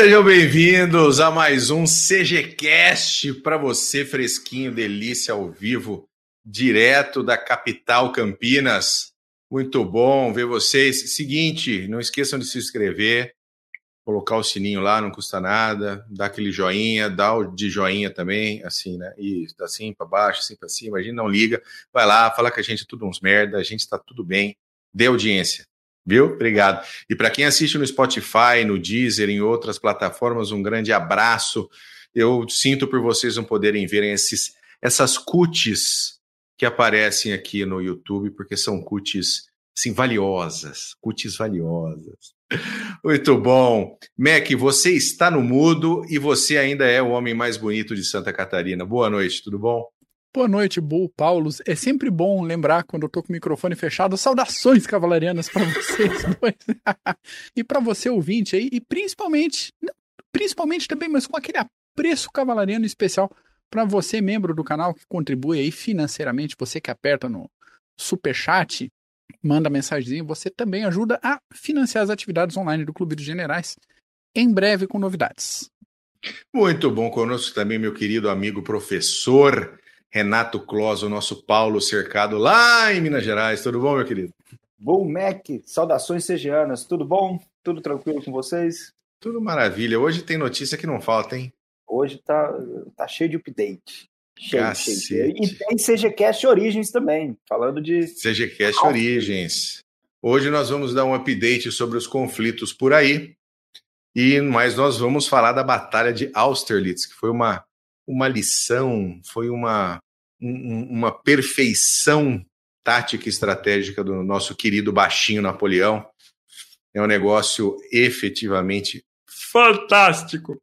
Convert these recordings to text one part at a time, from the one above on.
Sejam bem-vindos a mais um CGCast para você, fresquinho, delícia ao vivo, direto da capital Campinas. Muito bom ver vocês. Seguinte, não esqueçam de se inscrever, colocar o sininho lá, não custa nada, dá aquele joinha, dá o de joinha também, assim, né? E assim para baixo, assim para cima, a gente não liga. Vai lá, fala que a gente é tudo uns merda, a gente está tudo bem. Dê audiência. Viu? Obrigado. E para quem assiste no Spotify, no Deezer, em outras plataformas, um grande abraço. Eu sinto por vocês não poderem verem esses, essas cuts que aparecem aqui no YouTube, porque são cuts assim, valiosas, cuts valiosas. Muito bom. Mac, você está no mudo e você ainda é o homem mais bonito de Santa Catarina. Boa noite, tudo bom? Boa noite, Bull, Paulo. É sempre bom lembrar quando eu tô com o microfone fechado. Saudações cavalarianas para vocês dois. e para você ouvinte aí, e principalmente, principalmente também, mas com aquele apreço cavalariano especial para você, membro do canal, que contribui aí financeiramente, você que aperta no super chat, manda mensagenzinha, você também ajuda a financiar as atividades online do Clube dos Generais. Em breve com novidades. Muito bom conosco também, meu querido amigo professor Renato Clos, o nosso Paulo cercado lá em Minas Gerais. Tudo bom, meu querido? Bom, Mac, saudações segianas. Tudo bom? Tudo tranquilo com vocês? Tudo maravilha. Hoje tem notícia que não falta, hein? Hoje tá, tá cheio de update. Cheio, cheio, cheio. E tem CGCast Origens também, falando de. CGCast Origens. Hoje nós vamos dar um update sobre os conflitos por aí. E mas nós vamos falar da Batalha de Austerlitz, que foi uma uma lição, foi uma, um, uma perfeição tática e estratégica do nosso querido baixinho Napoleão. É um negócio efetivamente fantástico.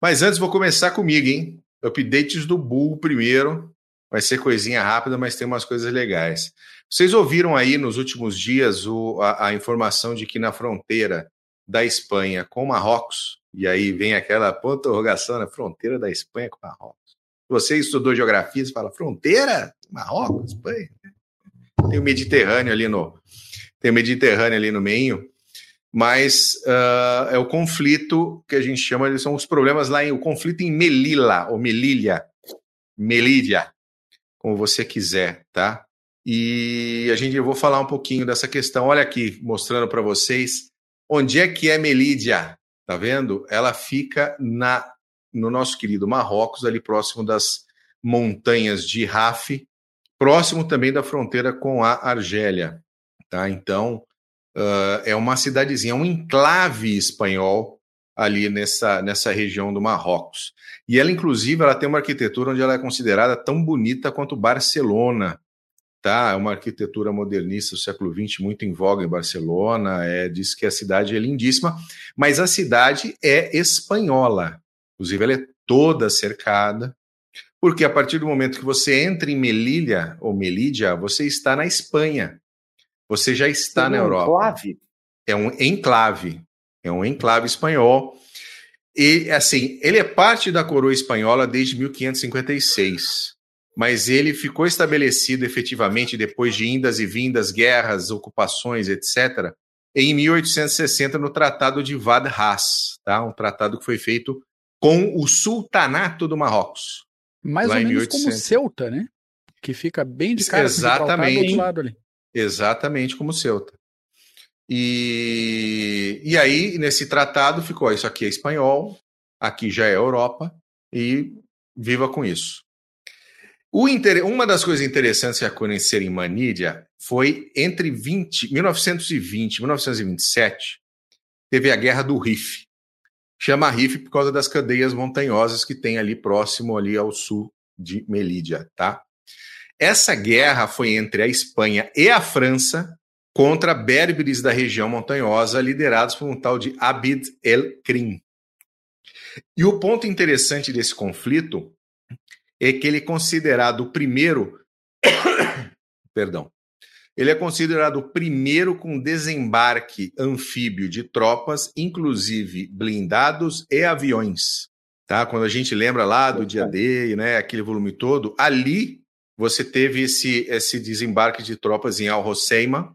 Mas antes vou começar comigo, hein? Updates do Bull primeiro. Vai ser coisinha rápida, mas tem umas coisas legais. Vocês ouviram aí nos últimos dias o, a, a informação de que na fronteira da Espanha com Marrocos, e aí vem aquela interrogação na fronteira da Espanha com Marrocos. Você estudou geografia, você fala fronteira, Marrocos, Espanha. Tem o Mediterrâneo ali no tem o Mediterrâneo ali no meio, mas uh, é o conflito que a gente chama, são os problemas lá em o conflito em Melilla ou Melilha, Melídia, como você quiser, tá? E a gente eu vou falar um pouquinho dessa questão. Olha aqui, mostrando para vocês onde é que é Melídia. Tá vendo? Ela fica na no nosso querido Marrocos, ali próximo das montanhas de Raf, próximo também da fronteira com a Argélia. Tá? Então, uh, é uma cidadezinha, um enclave espanhol ali nessa, nessa região do Marrocos. E ela, inclusive, ela tem uma arquitetura onde ela é considerada tão bonita quanto Barcelona tá? É uma arquitetura modernista do século XX muito em voga em Barcelona. É, diz que a cidade é lindíssima, mas a cidade é espanhola. Inclusive, ela é toda cercada, porque a partir do momento que você entra em Melilla ou Melídia, você está na Espanha. Você já está é na Europa. Enclave? É um enclave. É um enclave espanhol. E, assim, ele é parte da coroa espanhola desde 1556 mas ele ficou estabelecido efetivamente depois de indas e vindas, guerras, ocupações, etc., em 1860 no Tratado de Vadras, tá? um tratado que foi feito com o Sultanato do Marrocos. Mais ou menos 1800. como Ceuta, né? Que fica bem de cara Exatamente. lado ali. Exatamente como Ceuta. E, e aí, nesse tratado, ficou: isso aqui é espanhol, aqui já é Europa, e viva com isso. Inter... Uma das coisas interessantes que aconteceram em Manília foi entre 20... 1920 e 1927, teve a Guerra do Rif. Chama Rif por causa das cadeias montanhosas que tem ali próximo ali ao sul de Melídia, tá? Essa guerra foi entre a Espanha e a França contra berberes da região montanhosa, liderados por um tal de Abid el-Krim. E o ponto interessante desse conflito é que ele é considerado o primeiro. Perdão. Ele é considerado o primeiro com desembarque anfíbio de tropas, inclusive blindados e aviões. Tá? Quando a gente lembra lá do dia D, né, aquele volume todo, ali você teve esse, esse desembarque de tropas em Al Hoceima,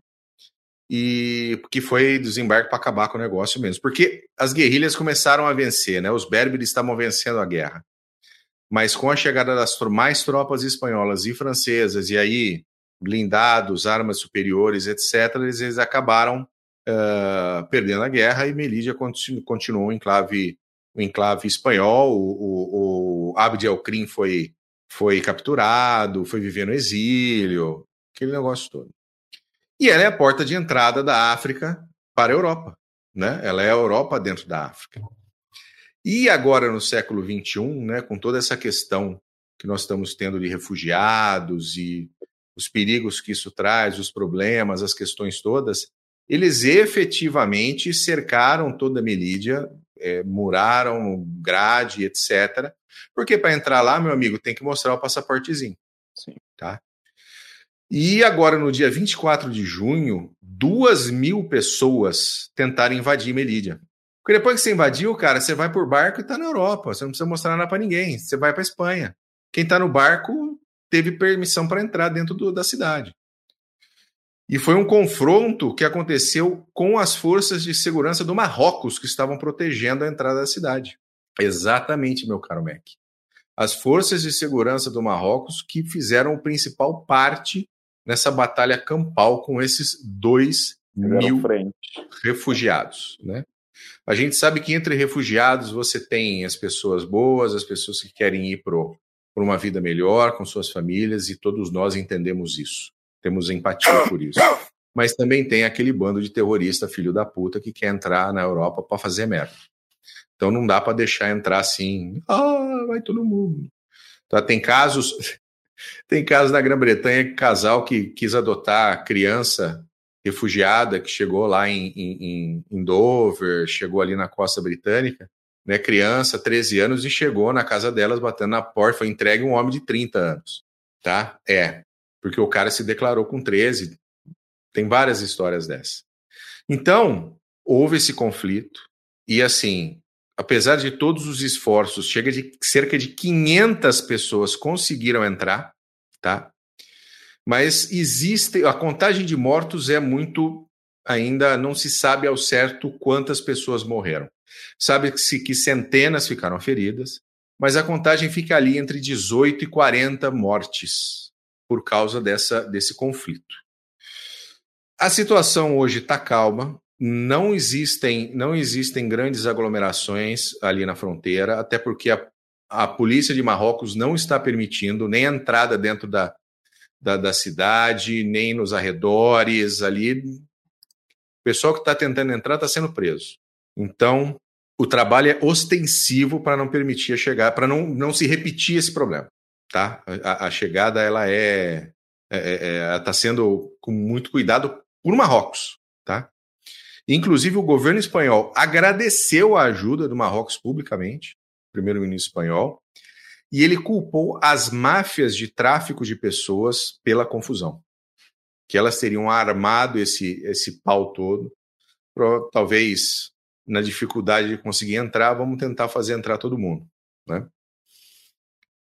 e que foi desembarque para acabar com o negócio mesmo. Porque as guerrilhas começaram a vencer, né? Os berberes estavam vencendo a guerra. Mas com a chegada das mais tropas espanholas e francesas, e aí blindados, armas superiores, etc., eles, eles acabaram uh, perdendo a guerra e Melídia continu, continuou em enclave, o enclave espanhol. O, o, o el-Krim foi, foi capturado, foi viver no exílio, aquele negócio todo. E ela é a porta de entrada da África para a Europa. Né? Ela é a Europa dentro da África. E agora, no século XXI, né, com toda essa questão que nós estamos tendo de refugiados e os perigos que isso traz, os problemas, as questões todas, eles efetivamente cercaram toda a Melídia, é, muraram grade, etc. Porque para entrar lá, meu amigo, tem que mostrar o passaportezinho. Sim. Tá? E agora, no dia 24 de junho, duas mil pessoas tentaram invadir Melídia. Porque depois que você invadiu, cara, você vai por barco e está na Europa. Você não precisa mostrar nada para ninguém. Você vai para Espanha. Quem está no barco teve permissão para entrar dentro do, da cidade. E foi um confronto que aconteceu com as forças de segurança do Marrocos que estavam protegendo a entrada da cidade. Exatamente, meu caro Mac. As forças de segurança do Marrocos que fizeram o principal parte nessa batalha campal com esses dois mil frente. refugiados, né? A gente sabe que entre refugiados você tem as pessoas boas, as pessoas que querem ir para uma vida melhor com suas famílias e todos nós entendemos isso, temos empatia por isso. Mas também tem aquele bando de terrorista filho da puta que quer entrar na Europa para fazer merda. Então não dá para deixar entrar assim, ah, vai todo mundo. Tá, tem casos, tem casos na Grã-Bretanha, casal que quis adotar criança refugiada que chegou lá em, em, em, Dover, chegou ali na costa britânica, né, criança, 13 anos, e chegou na casa delas batendo na porta, foi entregue um homem de 30 anos, tá? É, porque o cara se declarou com 13. Tem várias histórias dessas. Então, houve esse conflito, e assim, apesar de todos os esforços, chega de cerca de 500 pessoas conseguiram entrar, tá? Mas existe a contagem de mortos é muito ainda não se sabe ao certo quantas pessoas morreram. Sabe-se que centenas ficaram feridas, mas a contagem fica ali entre 18 e 40 mortes por causa dessa, desse conflito. A situação hoje está calma, não existem, não existem grandes aglomerações ali na fronteira, até porque a, a polícia de Marrocos não está permitindo nem a entrada dentro da, da, da cidade, nem nos arredores ali. O pessoal que está tentando entrar está sendo preso. Então, o trabalho é ostensivo para não permitir a chegada, para não, não se repetir esse problema. Tá? A, a chegada ela é está é, é, é tá sendo com muito cuidado por Marrocos. Tá? Inclusive, o governo espanhol agradeceu a ajuda do Marrocos publicamente, primeiro-ministro espanhol, e ele culpou as máfias de tráfico de pessoas pela confusão. Que elas teriam armado esse, esse pau todo, talvez na dificuldade de conseguir entrar, vamos tentar fazer entrar todo mundo. Né?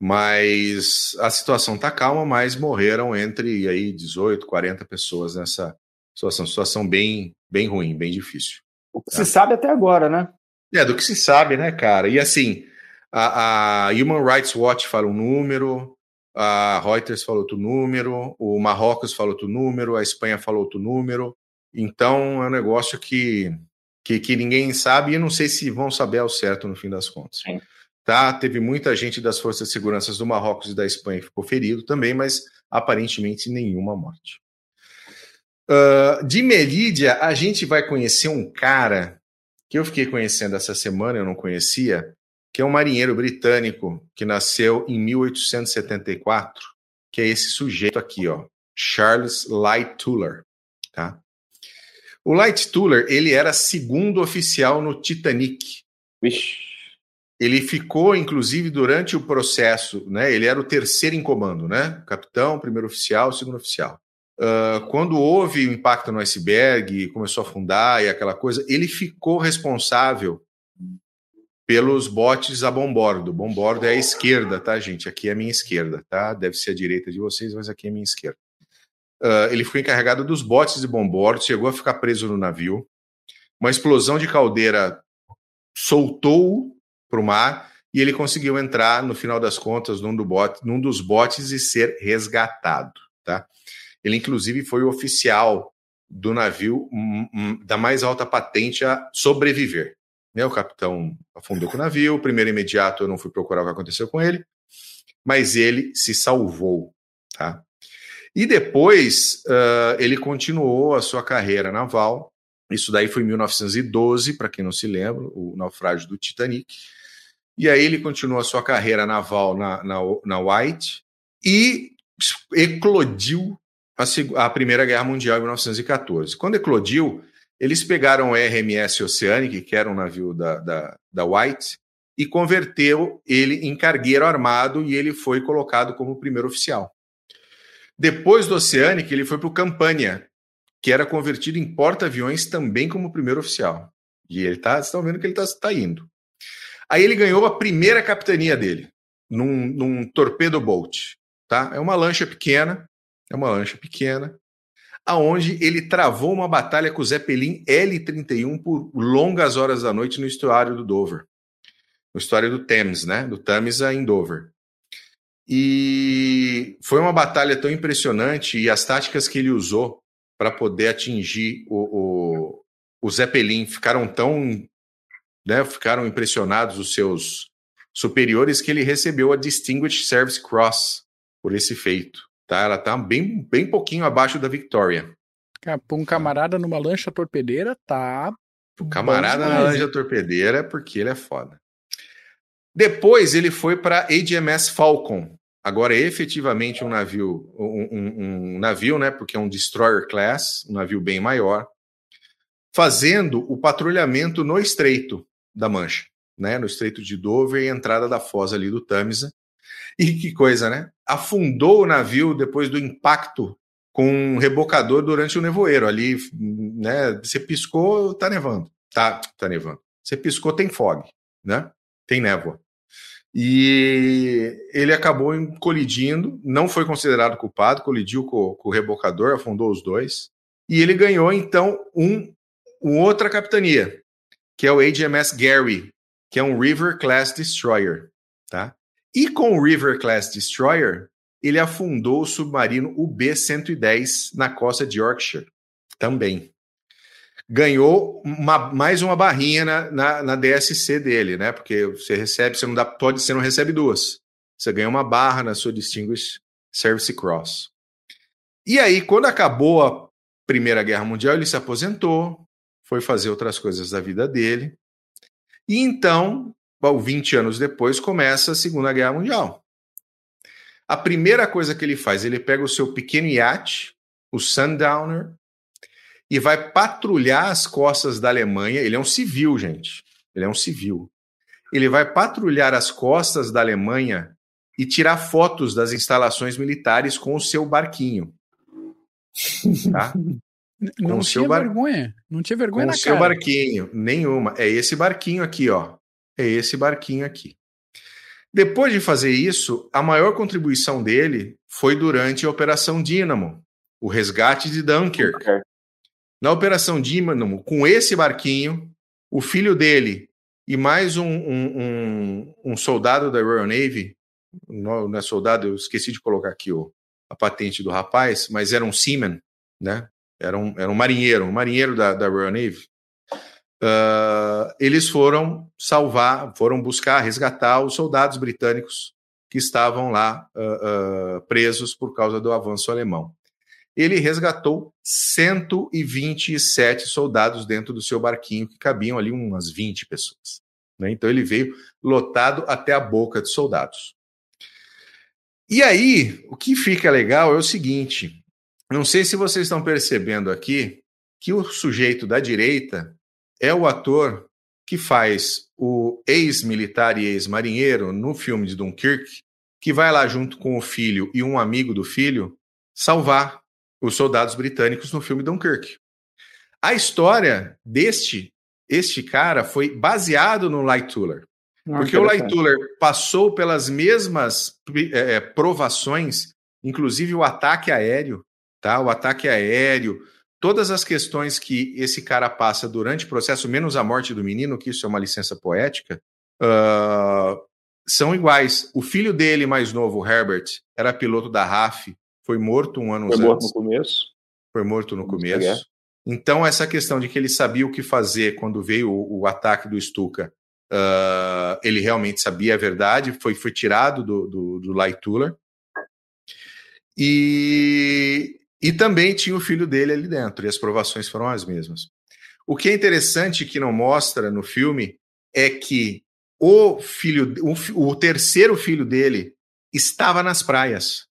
Mas a situação está calma, mas morreram entre aí 18, 40 pessoas nessa situação. Situação bem, bem ruim, bem difícil. O que tá? se sabe até agora, né? É, do que se sabe, né, cara? E assim, a, a Human Rights Watch fala um número, a Reuters falou outro número, o Marrocos falou outro número, a Espanha falou outro número. Então é um negócio que, que, que ninguém sabe e não sei se vão saber ao certo no fim das contas. Tá? Teve muita gente das forças de segurança do Marrocos e da Espanha que ficou ferido também, mas aparentemente nenhuma morte. Uh, de Melídia, a gente vai conhecer um cara que eu fiquei conhecendo essa semana, eu não conhecia, que é um marinheiro britânico que nasceu em 1874, que é esse sujeito aqui, ó, Charles Light Tuller, tá? O Light Tuller, ele era segundo oficial no Titanic. Vixe. Ele ficou, inclusive, durante o processo, né? Ele era o terceiro em comando, né? Capitão, primeiro oficial, segundo oficial. Uh, quando houve o impacto no iceberg, começou a afundar e aquela coisa, ele ficou responsável pelos botes a bombordo. Bombordo é a esquerda, tá, gente? Aqui é a minha esquerda, tá? Deve ser a direita de vocês, mas aqui é a minha esquerda. uh, ele foi encarregado dos botes de bombordo, chegou a ficar preso no navio. Uma explosão de caldeira soltou para o mar e ele conseguiu entrar, no final das contas, num, do bote, num dos botes e ser resgatado. Tá? Ele, inclusive, foi o oficial do navio um, um, da mais alta patente a sobreviver. Né? O capitão afundou com o navio, o primeiro imediato eu não fui procurar o que aconteceu com ele, mas ele se salvou. Tá? E depois uh, ele continuou a sua carreira naval. Isso daí foi em 1912, para quem não se lembra, o naufrágio do Titanic. E aí ele continuou a sua carreira naval na, na, na White e eclodiu a, a Primeira Guerra Mundial em 1914. Quando eclodiu, eles pegaram o RMS Oceanic, que era um navio da, da, da White, e converteu ele em cargueiro armado e ele foi colocado como primeiro oficial. Depois do Oceanic, ele foi para o Campania, que era convertido em porta-aviões também como primeiro oficial. E ele tá, vocês estão vendo que ele está tá indo. Aí ele ganhou a primeira capitania dele, num, num torpedo boat. Tá? É uma lancha pequena, é uma lancha pequena, aonde ele travou uma batalha com o Zeppelin L-31 por longas horas da noite no estuário do Dover. No estuário do Thames, né? Do Tamisa em Dover. E foi uma batalha tão impressionante e as táticas que ele usou para poder atingir o, o, o Zeppelin ficaram tão né, ficaram impressionados os seus superiores que ele recebeu a Distinguished Service Cross por esse feito. Tá? Ela está bem, bem pouquinho abaixo da Victoria. Um camarada numa lancha torpedeira tá. O camarada na lancha torpedeira é porque ele é foda. Depois ele foi para HMS Falcon. Agora é efetivamente um navio, um, um, um, navio, né? Porque é um destroyer class, um navio bem maior, fazendo o patrulhamento no Estreito da Mancha, né? No Estreito de Dover e entrada da foz ali do Tamisa. E que coisa, né? Afundou o navio depois do impacto com um rebocador durante o nevoeiro. Ali, né? Você piscou, tá nevando. Tá, tá nevando. Você piscou, tem fog, né? Tem névoa. E ele acabou colidindo, não foi considerado culpado, colidiu com, com o rebocador, afundou os dois. E ele ganhou, então, um, uma outra capitania, que é o HMS Gary, que é um River Class Destroyer. Tá? E com o River Class Destroyer, ele afundou o submarino UB-110 na costa de Yorkshire também. Ganhou uma, mais uma barrinha na, na, na, DSC dele, né? Porque você recebe, você não dá, pode, você não recebe duas. Você ganha uma barra na sua Distinguished Service Cross. E aí, quando acabou a Primeira Guerra Mundial, ele se aposentou, foi fazer outras coisas da vida dele. E então, 20 anos depois, começa a Segunda Guerra Mundial. A primeira coisa que ele faz, ele pega o seu pequeno iate, o Sundowner, e vai patrulhar as costas da Alemanha. Ele é um civil, gente. Ele é um civil. Ele vai patrulhar as costas da Alemanha e tirar fotos das instalações militares com o seu barquinho. Tá? Não tinha bar... vergonha. Não tinha vergonha com na o seu barquinho. Nenhuma. É esse barquinho aqui, ó é esse barquinho aqui. Depois de fazer isso, a maior contribuição dele foi durante a Operação Dínamo, o resgate de Dunkirk. Na Operação Dínamo, com esse barquinho, o filho dele e mais um, um, um, um soldado da Royal Navy, não é soldado, eu esqueci de colocar aqui o, a patente do rapaz, mas era um seaman, né? Era um, era um marinheiro, um marinheiro da, da Royal Navy uh, eles foram salvar, foram buscar, resgatar os soldados britânicos que estavam lá uh, uh, presos por causa do avanço alemão. Ele resgatou 127 soldados dentro do seu barquinho, que cabiam ali umas 20 pessoas. Né? Então ele veio lotado até a boca de soldados. E aí, o que fica legal é o seguinte: não sei se vocês estão percebendo aqui que o sujeito da direita é o ator que faz o ex-militar e ex-marinheiro no filme de Dunkirk, que vai lá junto com o filho e um amigo do filho salvar os soldados britânicos no filme Dunkirk. A história deste este cara foi baseado no Lightuller. Ah, porque o Lightuller passou pelas mesmas é, provações, inclusive o ataque aéreo, tá? O ataque aéreo, todas as questões que esse cara passa durante o processo, menos a morte do menino, que isso é uma licença poética, uh, são iguais. O filho dele mais novo, Herbert, era piloto da RAF, foi morto um ano foi antes. Foi morto no começo. Foi morto no começo. Então, essa questão de que ele sabia o que fazer quando veio o, o ataque do Stuka, uh, ele realmente sabia a verdade, foi, foi tirado do, do, do Light Tuller. E, e também tinha o filho dele ali dentro, e as provações foram as mesmas. O que é interessante que não mostra no filme é que o filho, o, o terceiro filho dele estava nas praias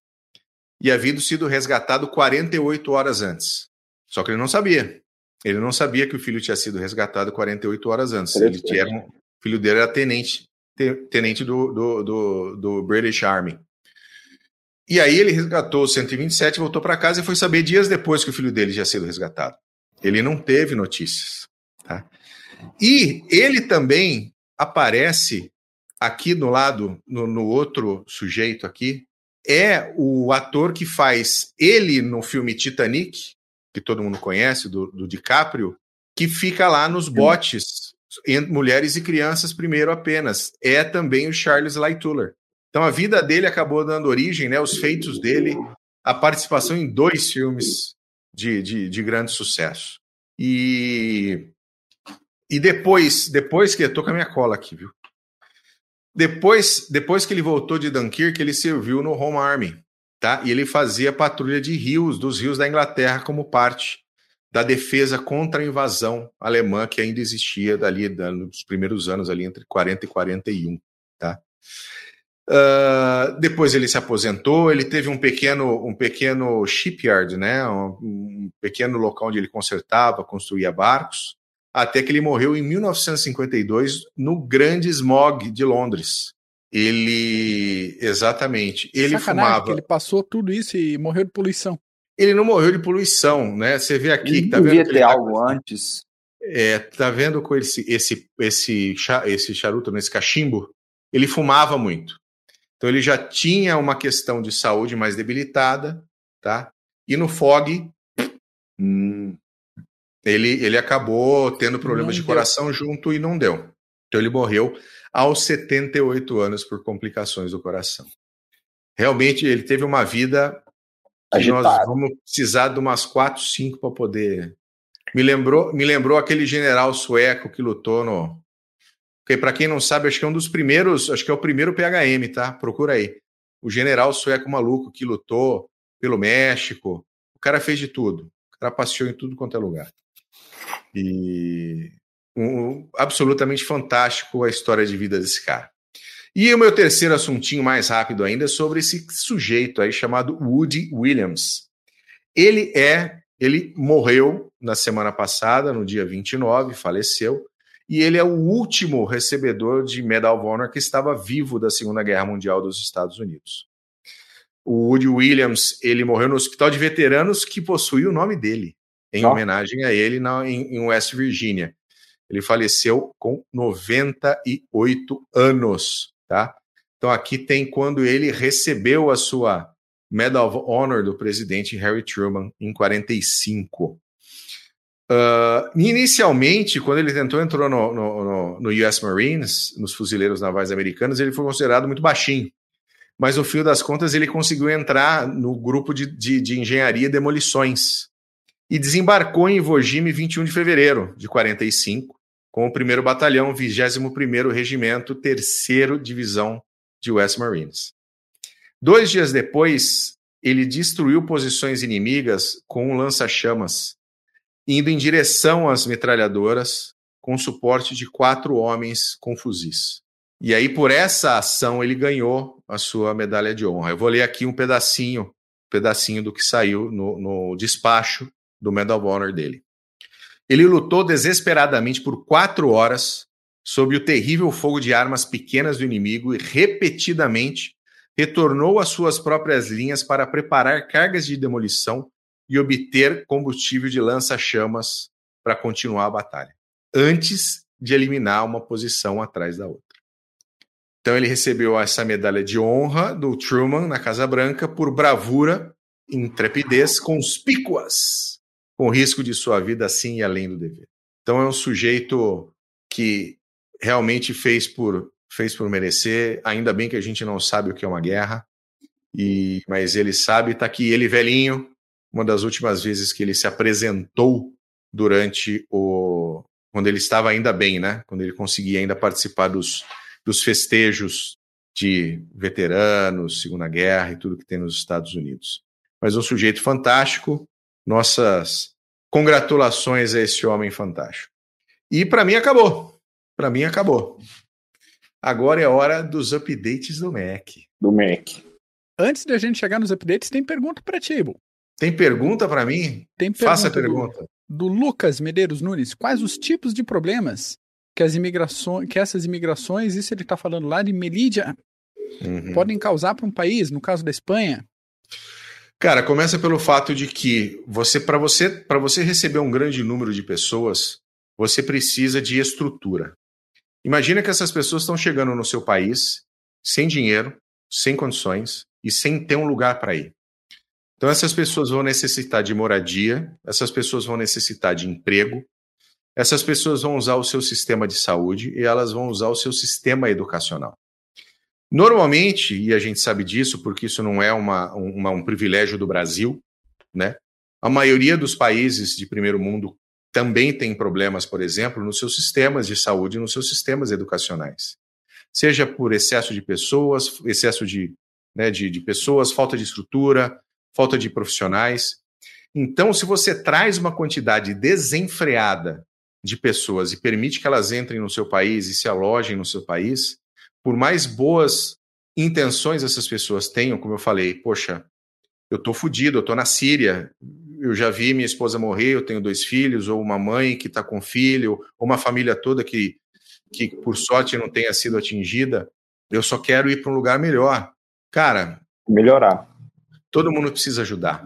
e havia sido resgatado 48 horas antes. Só que ele não sabia. Ele não sabia que o filho tinha sido resgatado 48 horas antes. Ele um, o filho dele era tenente, tenente do, do, do, do British Army. E aí ele resgatou o 127, voltou para casa e foi saber dias depois que o filho dele tinha sido resgatado. Ele não teve notícias. Tá? E ele também aparece aqui no lado, no, no outro sujeito aqui, é o ator que faz ele no filme Titanic, que todo mundo conhece, do, do DiCaprio, que fica lá nos botes, entre mulheres e crianças primeiro apenas. É também o Charles Lightuller. Então a vida dele acabou dando origem, né, os feitos dele, a participação em dois filmes de, de, de grande sucesso. E, e depois, depois que eu tô com a minha cola aqui, viu? Depois, depois que ele voltou de Dunkirk, ele serviu no Home Army, tá? E ele fazia patrulha de rios, dos rios da Inglaterra, como parte da defesa contra a invasão alemã que ainda existia dali nos primeiros anos ali entre 40 e 41, tá? Uh, depois ele se aposentou, ele teve um pequeno, um pequeno shipyard, né? Um, um, pequeno local onde ele consertava, construía barcos, até que ele morreu em 1952 no grande smog de Londres. Ele, exatamente, ele Sacanagem, fumava. Ele passou tudo isso e morreu de poluição. Ele não morreu de poluição, né? Você vê aqui, ele tá vendo? Devia ter tá algo antes. É, tá vendo com esse esse esse esse charuto nesse cachimbo? Ele fumava muito. Então ele já tinha uma questão de saúde mais debilitada, tá? E no FOG, hum, ele, ele acabou tendo problemas não de deu. coração junto e não deu. Então ele morreu aos 78 anos por complicações do coração. Realmente ele teve uma vida que Agitado. nós vamos precisar de umas 4, 5 para poder. Me lembrou, me lembrou aquele general sueco que lutou no, porque, para quem não sabe, acho que é um dos primeiros, acho que é o primeiro PHM, tá? Procura aí. O general sueco maluco que lutou pelo México. O cara fez de tudo. O cara passeou em tudo quanto é lugar. E um, absolutamente fantástico a história de vida desse cara. E o meu terceiro assuntinho mais rápido ainda é sobre esse sujeito aí chamado Woody Williams. Ele é, ele morreu na semana passada, no dia 29, faleceu e ele é o último recebedor de Medal of Honor que estava vivo da Segunda Guerra Mundial dos Estados Unidos. O Woody Williams, ele morreu no hospital de veteranos que possui o nome dele, em homenagem a ele na, em, em West Virginia. Ele faleceu com 98 anos, tá? Então aqui tem quando ele recebeu a sua Medal of Honor do presidente Harry Truman em 45. Uh, inicialmente, quando ele tentou entrou no, no, no, no, US Marines, nos fuzileiros navais americanos, ele foi considerado muito baixinho. Mas no fim das contas, ele conseguiu entrar no grupo de, de, de engenharia e demolições e desembarcou em Iwo Jima 21 de fevereiro de 45, com o 1 Batalhão, 21º Regimento, 3 Divisão de US Marines. Dois dias depois, ele destruiu posições inimigas com um lança-chamas indo em direção às metralhadoras com suporte de quatro homens com fuzis. E aí, por essa ação, ele ganhou a sua medalha de honra. Eu vou ler aqui um pedacinho, pedacinho do que saiu no, no despacho do Medal of Honor dele. Ele lutou desesperadamente por quatro horas sob o terrível fogo de armas pequenas do inimigo e repetidamente retornou às suas próprias linhas para preparar cargas de demolição e obter combustível de lança-chamas para continuar a batalha, antes de eliminar uma posição atrás da outra. Então ele recebeu essa medalha de honra do Truman na Casa Branca por bravura intrepidez conspícuas, com risco de sua vida assim e além do dever. Então é um sujeito que realmente fez por fez por merecer. Ainda bem que a gente não sabe o que é uma guerra, e mas ele sabe. Está aqui ele velhinho, uma das últimas vezes que ele se apresentou durante o quando ele estava ainda bem, né? Quando ele conseguia ainda participar dos, dos festejos de veteranos, Segunda Guerra e tudo que tem nos Estados Unidos. Mas um sujeito fantástico. Nossas congratulações a esse homem fantástico. E para mim acabou. Para mim acabou. Agora é hora dos updates do Mac. Do Mac. Antes da gente chegar nos updates, tem pergunta para ti, Ibo. Tem pergunta para mim? Tem pergunta Faça a pergunta. Do, do, Lucas Medeiros Nunes. Quais os tipos de problemas que as imigrações, que essas imigrações, isso ele está falando lá de Melídia, uhum. podem causar para um país, no caso da Espanha? Cara, começa pelo fato de que você para você para você receber um grande número de pessoas, você precisa de estrutura. Imagina que essas pessoas estão chegando no seu país sem dinheiro, sem condições e sem ter um lugar para ir. Então essas pessoas vão necessitar de moradia, essas pessoas vão necessitar de emprego, essas pessoas vão usar o seu sistema de saúde e elas vão usar o seu sistema educacional. Normalmente, e a gente sabe disso porque isso não é uma, uma, um privilégio do Brasil, né? A maioria dos países de primeiro mundo também tem problemas, por exemplo, nos seus sistemas de saúde nos seus sistemas educacionais. Seja por excesso de pessoas, excesso de, né, de, de pessoas, falta de estrutura, falta de profissionais. Então, se você traz uma quantidade desenfreada de pessoas e permite que elas entrem no seu país e se alojem no seu país, por mais boas intenções essas pessoas tenham, como eu falei, poxa, eu tô fodido, eu tô na Síria, eu já vi minha esposa morrer, eu tenho dois filhos, ou uma mãe que está com filho, ou uma família toda que, que por sorte não tenha sido atingida, eu só quero ir para um lugar melhor. Cara, melhorar. Todo mundo precisa ajudar.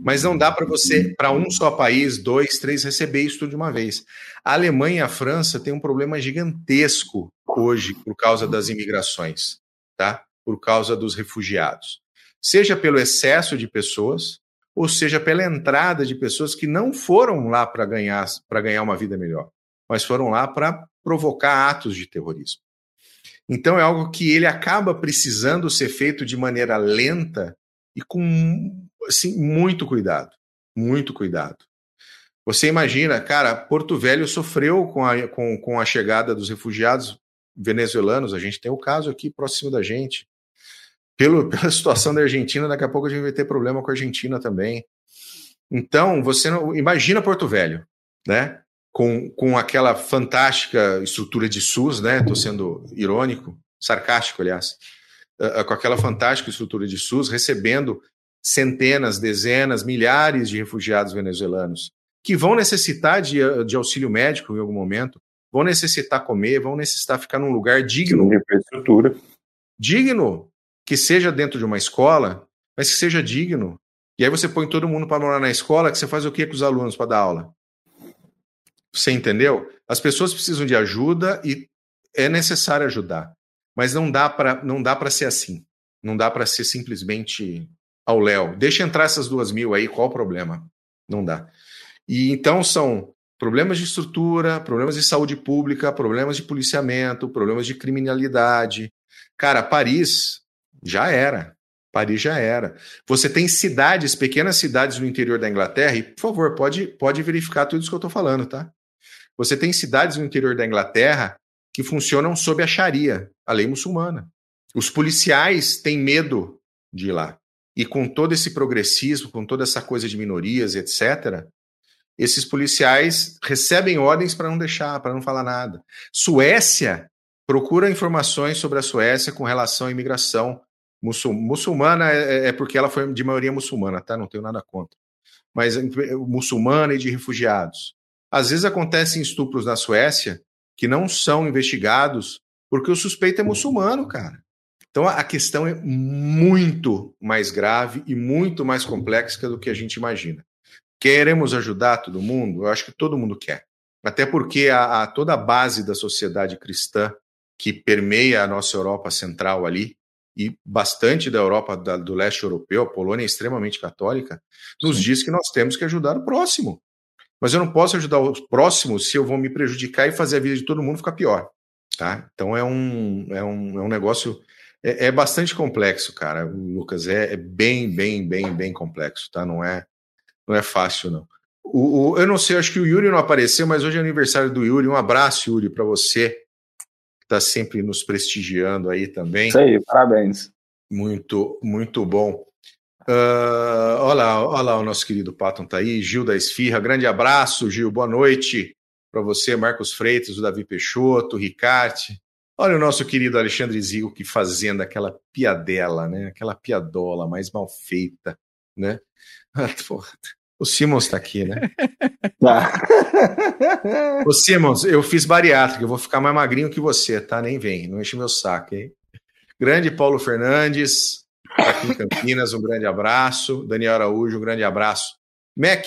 Mas não dá para você, para um só país, dois, três, receber isso tudo de uma vez. A Alemanha e a França têm um problema gigantesco hoje por causa das imigrações, tá? Por causa dos refugiados. Seja pelo excesso de pessoas, ou seja pela entrada de pessoas que não foram lá para ganhar, ganhar uma vida melhor, mas foram lá para provocar atos de terrorismo. Então é algo que ele acaba precisando ser feito de maneira lenta e com assim, muito cuidado. Muito cuidado. Você imagina, cara, Porto Velho sofreu com a, com, com a chegada dos refugiados venezuelanos. A gente tem o caso aqui próximo da gente. Pelo, pela situação da Argentina, daqui a pouco a gente vai ter problema com a Argentina também. Então, você não, imagina Porto Velho, né? Com, com aquela fantástica estrutura de SUS, né? Estou sendo irônico, sarcástico, aliás. Uh, com aquela fantástica estrutura de SUS, recebendo centenas, dezenas, milhares de refugiados venezuelanos que vão necessitar de, de auxílio médico em algum momento, vão necessitar comer, vão necessitar ficar num lugar digno. Infraestrutura. Digno, que seja dentro de uma escola, mas que seja digno. E aí você põe todo mundo para morar na escola, que você faz o que com os alunos para dar aula? Você entendeu? As pessoas precisam de ajuda e é necessário ajudar, mas não dá para não dá para ser assim. Não dá para ser simplesmente ao Léo. Deixa entrar essas duas mil aí, qual o problema? Não dá. E então são problemas de estrutura, problemas de saúde pública, problemas de policiamento, problemas de criminalidade. Cara, Paris já era. Paris já era. Você tem cidades, pequenas cidades no interior da Inglaterra, e por favor, pode, pode verificar tudo isso que eu estou falando, tá? Você tem cidades no interior da Inglaterra que funcionam sob a Sharia, a lei muçulmana. Os policiais têm medo de ir lá. E com todo esse progressismo, com toda essa coisa de minorias, etc., esses policiais recebem ordens para não deixar, para não falar nada. Suécia procura informações sobre a Suécia com relação à imigração muçulmana, é, é, porque ela foi de maioria muçulmana, tá? Não tenho nada contra. Mas muçulmana e de refugiados. Às vezes acontecem estupros na Suécia que não são investigados porque o suspeito é muçulmano, cara. Então a questão é muito mais grave e muito mais complexa do que a gente imagina. Queremos ajudar todo mundo? Eu acho que todo mundo quer. Até porque a, a toda a base da sociedade cristã que permeia a nossa Europa Central ali, e bastante da Europa, da, do leste europeu, a Polônia é extremamente católica, nos Sim. diz que nós temos que ajudar o próximo. Mas eu não posso ajudar o próximo se eu vou me prejudicar e fazer a vida de todo mundo ficar pior. Tá? Então é um, é um, é um negócio. É, é bastante complexo, cara, Lucas. É, é, bem, bem, bem, bem complexo, tá? Não é, não é fácil, não. O, o, eu não sei, acho que o Yuri não apareceu, mas hoje é aniversário do Yuri. Um abraço, Yuri, para você, que está sempre nos prestigiando aí também. Isso aí, parabéns. Muito, muito bom. Uh, olha, olha lá, o nosso querido Patton tá aí, Gil da Esfirra, grande abraço, Gil, boa noite para você, Marcos Freitas, o Davi Peixoto, o Ricarte. Olha o nosso querido Alexandre Zigo que fazendo aquela piadela, né? Aquela piadola mais mal feita, né? o Simons está aqui, né? Tá. Ô Simons, eu fiz bariátrica, eu vou ficar mais magrinho que você, tá? Nem vem, não enche meu saco, hein? Grande Paulo Fernandes, aqui em Campinas, um grande abraço. Daniel Araújo, um grande abraço. Mac.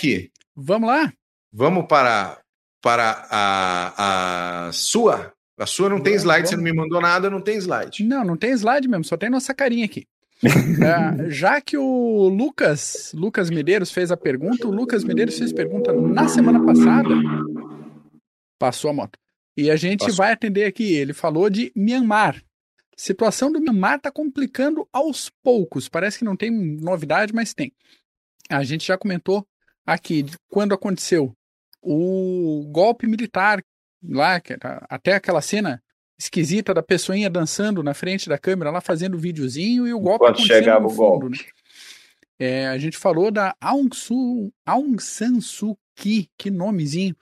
Vamos lá? Vamos para, para a, a sua. A sua não tem slide, você não me mandou nada, não tem slide. Não, não tem slide mesmo, só tem nossa carinha aqui. é, já que o Lucas, Lucas Medeiros fez a pergunta, o Lucas Medeiros fez pergunta na semana passada. Passou a moto. E a gente Passou. vai atender aqui. Ele falou de Myanmar. Situação do Myanmar está complicando aos poucos. Parece que não tem novidade, mas tem. A gente já comentou aqui quando aconteceu o golpe militar lá, até aquela cena esquisita da pessoinha dançando na frente da câmera lá fazendo videozinho e o golpe Quando chegava o golpe. Né? É, a gente falou da Aung, Su, Aung San Suu Kyi, que nomezinho,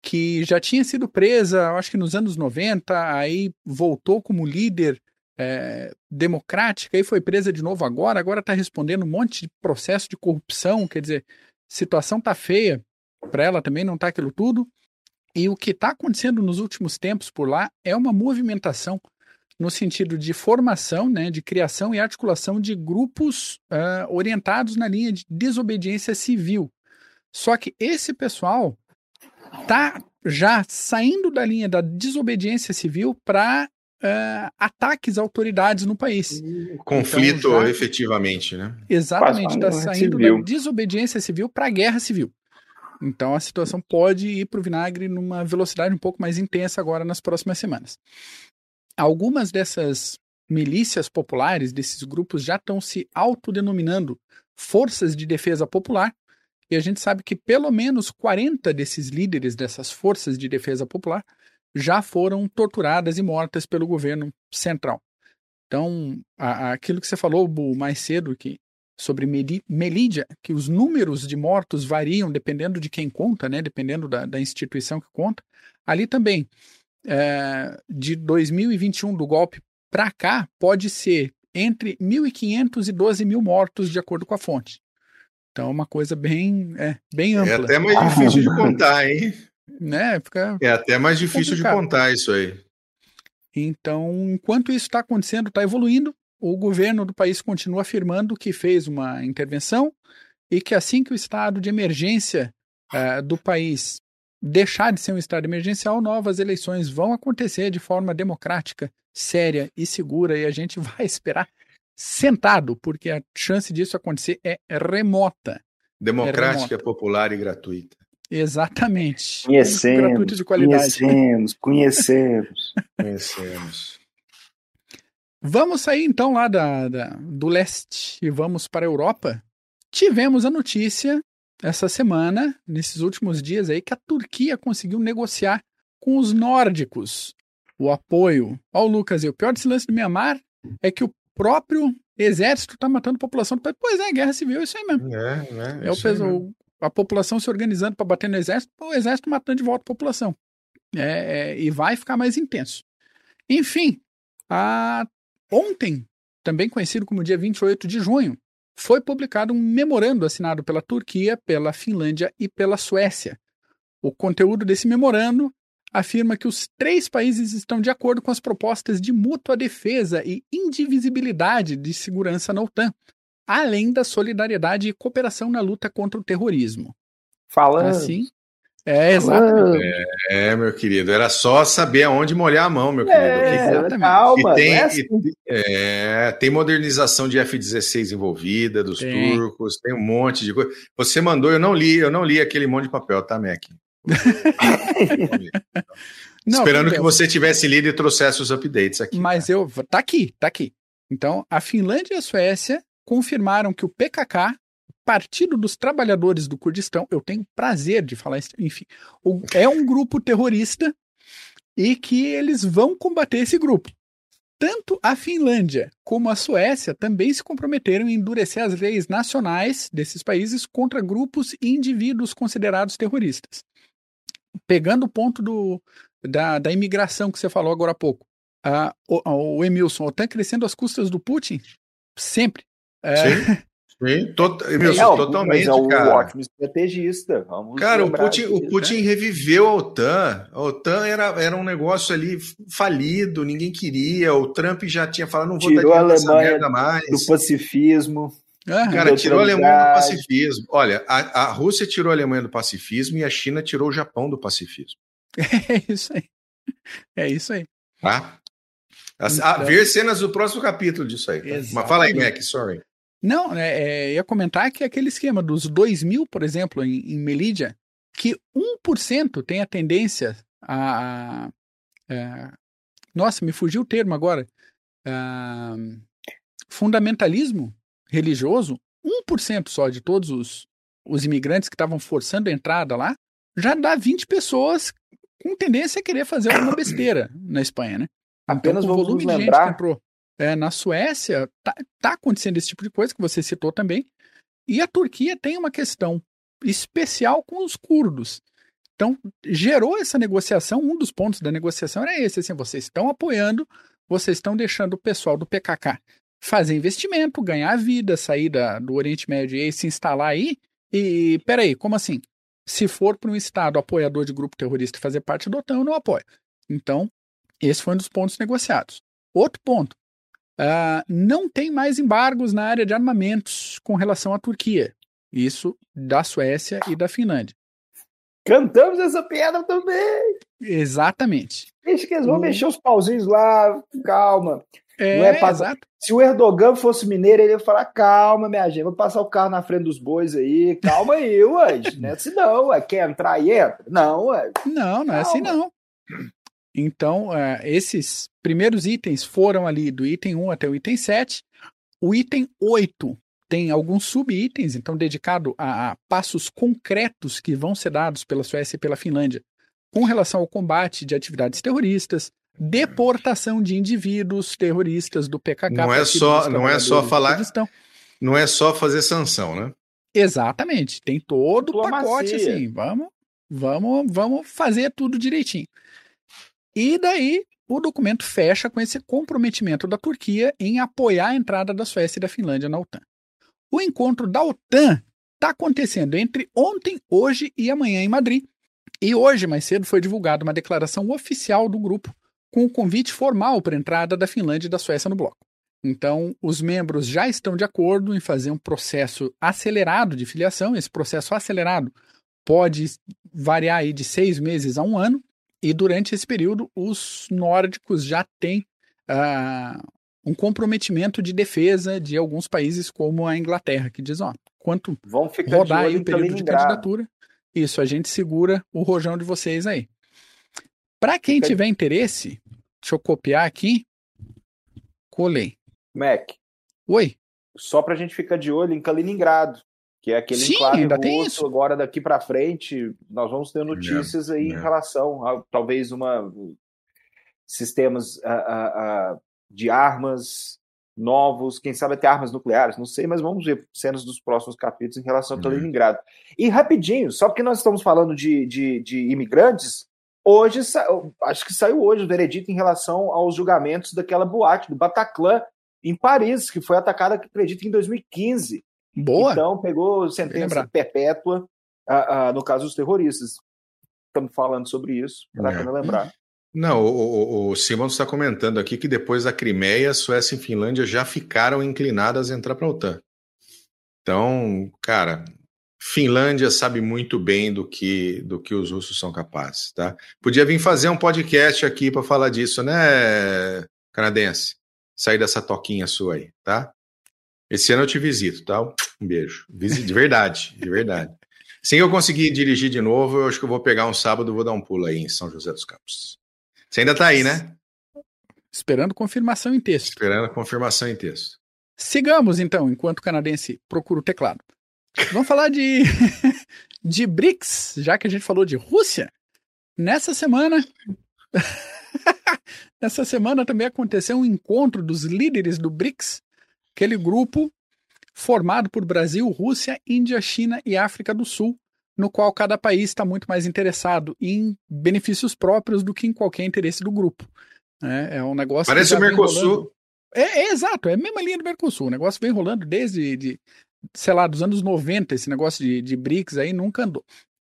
que já tinha sido presa, acho que nos anos 90, aí voltou como líder é, democrática e foi presa de novo agora, agora está respondendo um monte de processo de corrupção, quer dizer, situação tá feia para ela também, não tá aquilo tudo. E o que está acontecendo nos últimos tempos por lá é uma movimentação no sentido de formação, né, de criação e articulação de grupos uh, orientados na linha de desobediência civil. Só que esse pessoal tá já saindo da linha da desobediência civil para uh, ataques a autoridades no país. Conflito então, já... efetivamente, né? Exatamente, está saindo civil. da desobediência civil para a guerra civil. Então a situação pode ir para o vinagre numa velocidade um pouco mais intensa agora nas próximas semanas. Algumas dessas milícias populares, desses grupos, já estão se autodenominando forças de defesa popular, e a gente sabe que pelo menos 40 desses líderes dessas forças de defesa popular já foram torturadas e mortas pelo governo central. Então, a, a, aquilo que você falou Bu, mais cedo que sobre Melídia, que os números de mortos variam dependendo de quem conta, né, dependendo da, da instituição que conta. Ali também, é, de 2021 do golpe para cá, pode ser entre 1.500 e 12 mil mortos, de acordo com a fonte. Então, é uma coisa bem, é, bem é ampla. É até mais difícil de contar, hein? Né? Fica é até mais difícil complicado. de contar isso aí. Então, enquanto isso está acontecendo, está evoluindo, o governo do país continua afirmando que fez uma intervenção e que assim que o estado de emergência uh, do país deixar de ser um estado emergencial, novas eleições vão acontecer de forma democrática, séria e segura, e a gente vai esperar sentado, porque a chance disso acontecer é remota. Democrática, é remota. popular e gratuita. Exatamente. Conhecemos, de qualidade. conhecemos, conhecemos. conhecemos. Vamos sair então lá da, da, do leste e vamos para a Europa. Tivemos a notícia essa semana, nesses últimos dias aí, que a Turquia conseguiu negociar com os nórdicos o apoio ao Lucas. E o pior desse lance do Mianmar é que o próprio exército está matando a população. Pois é, guerra civil, é isso aí mesmo. É, é, é o, peso, a população se organizando para bater no exército, o exército matando de volta a população. É, é, e vai ficar mais intenso. Enfim, a... ontem, também conhecido como dia 28 de junho, foi publicado um memorando assinado pela Turquia, pela Finlândia e pela Suécia. O conteúdo desse memorando afirma que os três países estão de acordo com as propostas de mútua defesa e indivisibilidade de segurança na OTAN, além da solidariedade e cooperação na luta contra o terrorismo. Falando. Assim, É, exatamente. É, meu querido, era só saber aonde molhar a mão, meu querido. É, que, calma, e tem, é, assim. é, tem modernização de F-16 envolvida, dos tem. turcos, tem um monte de coisa. Você mandou, eu não li, eu não li aquele monte de papel, tá, Mac? não, Esperando que você tivesse lido e trouxesse os updates aqui. Mas tá? eu. Tá aqui, tá aqui. Então, a Finlândia e a Suécia confirmaram que o PKK Partido dos Trabalhadores do Kurdistão, eu tenho prazer de falar isso, enfim, é um grupo terrorista e que eles vão combater esse grupo. Tanto a Finlândia como a Suécia também se comprometeram em endurecer as leis nacionais desses países contra grupos e indivíduos considerados terroristas. Pegando o ponto do, da, da imigração que você falou agora há pouco, uh, o, o Emilson, está crescendo às custas do Putin? Sempre. É, Sim, tot, é, totalmente, mas é um cara. ótimo estrategista. Vamos cara, o Putin, o Putin né? reviveu a OTAN. A OTAN era, era um negócio ali falido, ninguém queria. O Trump já tinha falado, não vou tirou dar a Alemanha mais. do pacifismo. cara, tirou a Alemanha do pacifismo. Olha, a, a Rússia tirou a Alemanha do pacifismo e a China tirou o Japão do pacifismo. É isso aí. É isso aí. Tá? A, então... a ver cenas do próximo capítulo disso aí. Tá? Mas fala aí, Mac, sorry. Não, é, é, ia comentar que é aquele esquema dos 2 mil, por exemplo, em, em Melídia, que 1% tem a tendência a. a é, nossa, me fugiu o termo agora. A, fundamentalismo religioso, 1% só de todos os, os imigrantes que estavam forçando a entrada lá, já dá 20 pessoas com tendência a querer fazer alguma besteira na Espanha, né? Apenas então, o volume é, na Suécia tá, tá acontecendo esse tipo de coisa que você citou também. E a Turquia tem uma questão especial com os curdos. Então, gerou essa negociação. Um dos pontos da negociação era esse: assim, vocês estão apoiando, vocês estão deixando o pessoal do PKK fazer investimento, ganhar vida, sair da, do Oriente Médio e se instalar aí. E peraí, como assim? Se for para um Estado apoiador de grupo terrorista fazer parte da OTAN, eu não apoio. Então, esse foi um dos pontos negociados. Outro ponto: Uh, não tem mais embargos na área de armamentos com relação à Turquia. Isso da Suécia e da Finlândia. Cantamos essa piada também. Exatamente. Deixa que eles vão mexer os pauzinhos lá, calma. É, não é exato. Se o Erdogan fosse mineiro, ele ia falar: calma, minha gente, vou passar o carro na frente dos bois aí, calma aí, ué. Não é assim não, ué. Quer entrar e entra? Não, ué. Não, não calma. é assim não. Então, uh, esses primeiros itens foram ali do item 1 até o item 7. O item 8 tem alguns subitens, então dedicado a, a, passos concretos que vão ser dados pela Suécia e pela Finlândia com relação ao combate de atividades terroristas, deportação de indivíduos terroristas do PKK. Não é só, não é só falar, não é só fazer sanção, né? Exatamente, tem todo o pacote assim. Vamos, vamos, vamos fazer tudo direitinho. E daí o documento fecha com esse comprometimento da Turquia em apoiar a entrada da Suécia e da Finlândia na OTAN. O encontro da OTAN está acontecendo entre ontem, hoje e amanhã em Madrid. E hoje, mais cedo, foi divulgada uma declaração oficial do grupo com o convite formal para a entrada da Finlândia e da Suécia no bloco. Então, os membros já estão de acordo em fazer um processo acelerado de filiação. Esse processo acelerado pode variar aí de seis meses a um ano, e durante esse período, os nórdicos já têm uh, um comprometimento de defesa de alguns países, como a Inglaterra, que diz: ó, quanto Vão ficar rodar aí o período de candidatura, isso, a gente segura o rojão de vocês aí. Para quem Fica... tiver interesse, deixa eu copiar aqui. Colei. Mac. Oi. Só para a gente ficar de olho em Kaliningrado que é aquele Sim, enclave ainda tem isso. agora daqui para frente nós vamos ter notícias aí em relação a talvez uma sistemas a, a, a, de armas novos, quem sabe até armas nucleares, não sei, mas vamos ver cenas dos próximos capítulos em relação a Kaliningrado. E rapidinho, só porque nós estamos falando de, de, de imigrantes, hoje, acho que saiu hoje o veredito em relação aos julgamentos daquela boate do Bataclan em Paris, que foi atacada, acredito, em 2015. Boa. Então pegou sentença perpétua a, a, no caso dos terroristas. Estamos falando sobre isso, para é. lembrar. Não, o, o, o Simon está comentando aqui que depois da Crimeia, Suécia e Finlândia já ficaram inclinadas a entrar para a OTAN. Então, cara, Finlândia sabe muito bem do que do que os russos são capazes, tá? Podia vir fazer um podcast aqui para falar disso, né, canadense? Sair dessa toquinha sua aí, tá? Esse ano eu te visito, tá? Um beijo. De verdade, de verdade. Se eu conseguir dirigir de novo, eu acho que eu vou pegar um sábado e vou dar um pulo aí em São José dos Campos. Você ainda tá aí, né? Esperando confirmação em texto. Esperando confirmação em texto. Sigamos, então, enquanto o canadense procura o teclado. Vamos falar de, de BRICS, já que a gente falou de Rússia. Nessa semana. Nessa semana também aconteceu um encontro dos líderes do BRICS, aquele grupo formado por Brasil, Rússia, Índia, China e África do Sul, no qual cada país está muito mais interessado em benefícios próprios do que em qualquer interesse do grupo. É, é um negócio. Parece o Mercosul. É, é, exato, é a mesma linha do Mercosul. O negócio vem rolando desde, de, sei lá, dos anos 90, esse negócio de, de BRICS aí nunca andou.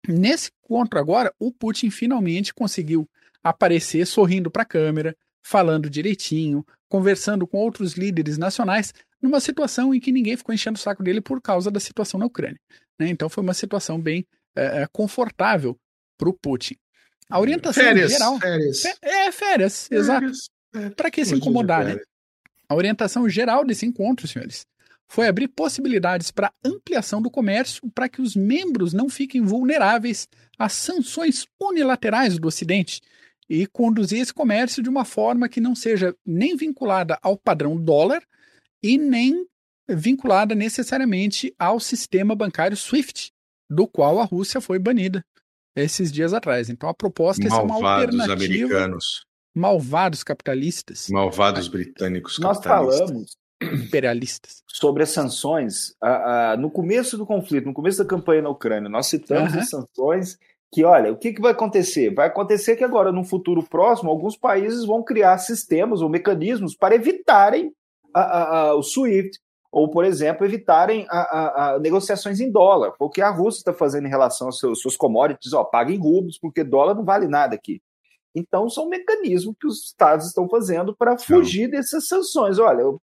Nesse encontro agora, o Putin finalmente conseguiu aparecer sorrindo para a câmera, falando direitinho, conversando com outros líderes nacionais, numa situação em que ninguém ficou enchendo o saco dele por causa da situação na Ucrânia. Né? Então foi uma situação bem é, confortável para o Putin. A orientação férias, geral. Férias. É, férias, férias. exato. É, para que se incomodar, né? A orientação geral desse encontro, senhores, foi abrir possibilidades para ampliação do comércio para que os membros não fiquem vulneráveis às sanções unilaterais do Ocidente e conduzir esse comércio de uma forma que não seja nem vinculada ao padrão dólar e nem vinculada necessariamente ao sistema bancário SWIFT, do qual a Rússia foi banida esses dias atrás. Então a proposta é uma alternativa. americanos. Malvados capitalistas. Malvados britânicos Nós falamos imperialistas sobre as sanções no começo do conflito, no começo da campanha na Ucrânia. Nós citamos uhum. as sanções que, olha, o que, que vai acontecer? Vai acontecer que agora, no futuro próximo, alguns países vão criar sistemas ou mecanismos para evitarem a, a, a, o SWIFT, ou, por exemplo, evitarem a, negociações em dólar, o que a Rússia está fazendo em relação aos seus, seus commodities, ó, paga em rublos, porque dólar não vale nada aqui. Então, são mecanismos que os estados estão fazendo para fugir dessas sanções. Olha, eu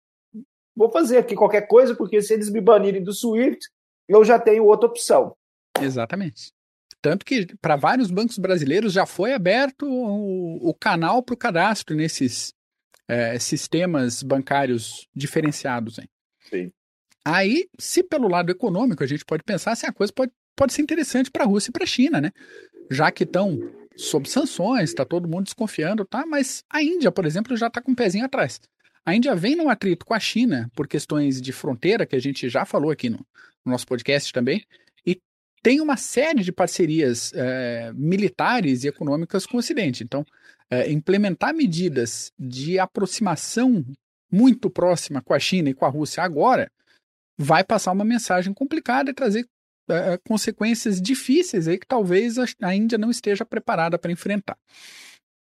vou fazer aqui qualquer coisa, porque se eles me banirem do SWIFT, eu já tenho outra opção. Exatamente. Tanto que para vários bancos brasileiros já foi aberto o, o canal para o cadastro nesses é, sistemas bancários diferenciados. Hein? Sim. Aí, se pelo lado econômico a gente pode pensar se a coisa pode, pode ser interessante para a Rússia e para a China, né? Já que estão sob sanções, está todo mundo desconfiando, tá? Mas a Índia, por exemplo, já está com um pezinho atrás. A Índia vem num atrito com a China por questões de fronteira, que a gente já falou aqui no, no nosso podcast também, tem uma série de parcerias é, militares e econômicas com o Ocidente. Então, é, implementar medidas de aproximação muito próxima com a China e com a Rússia agora vai passar uma mensagem complicada e trazer é, consequências difíceis aí que talvez a Índia não esteja preparada para enfrentar.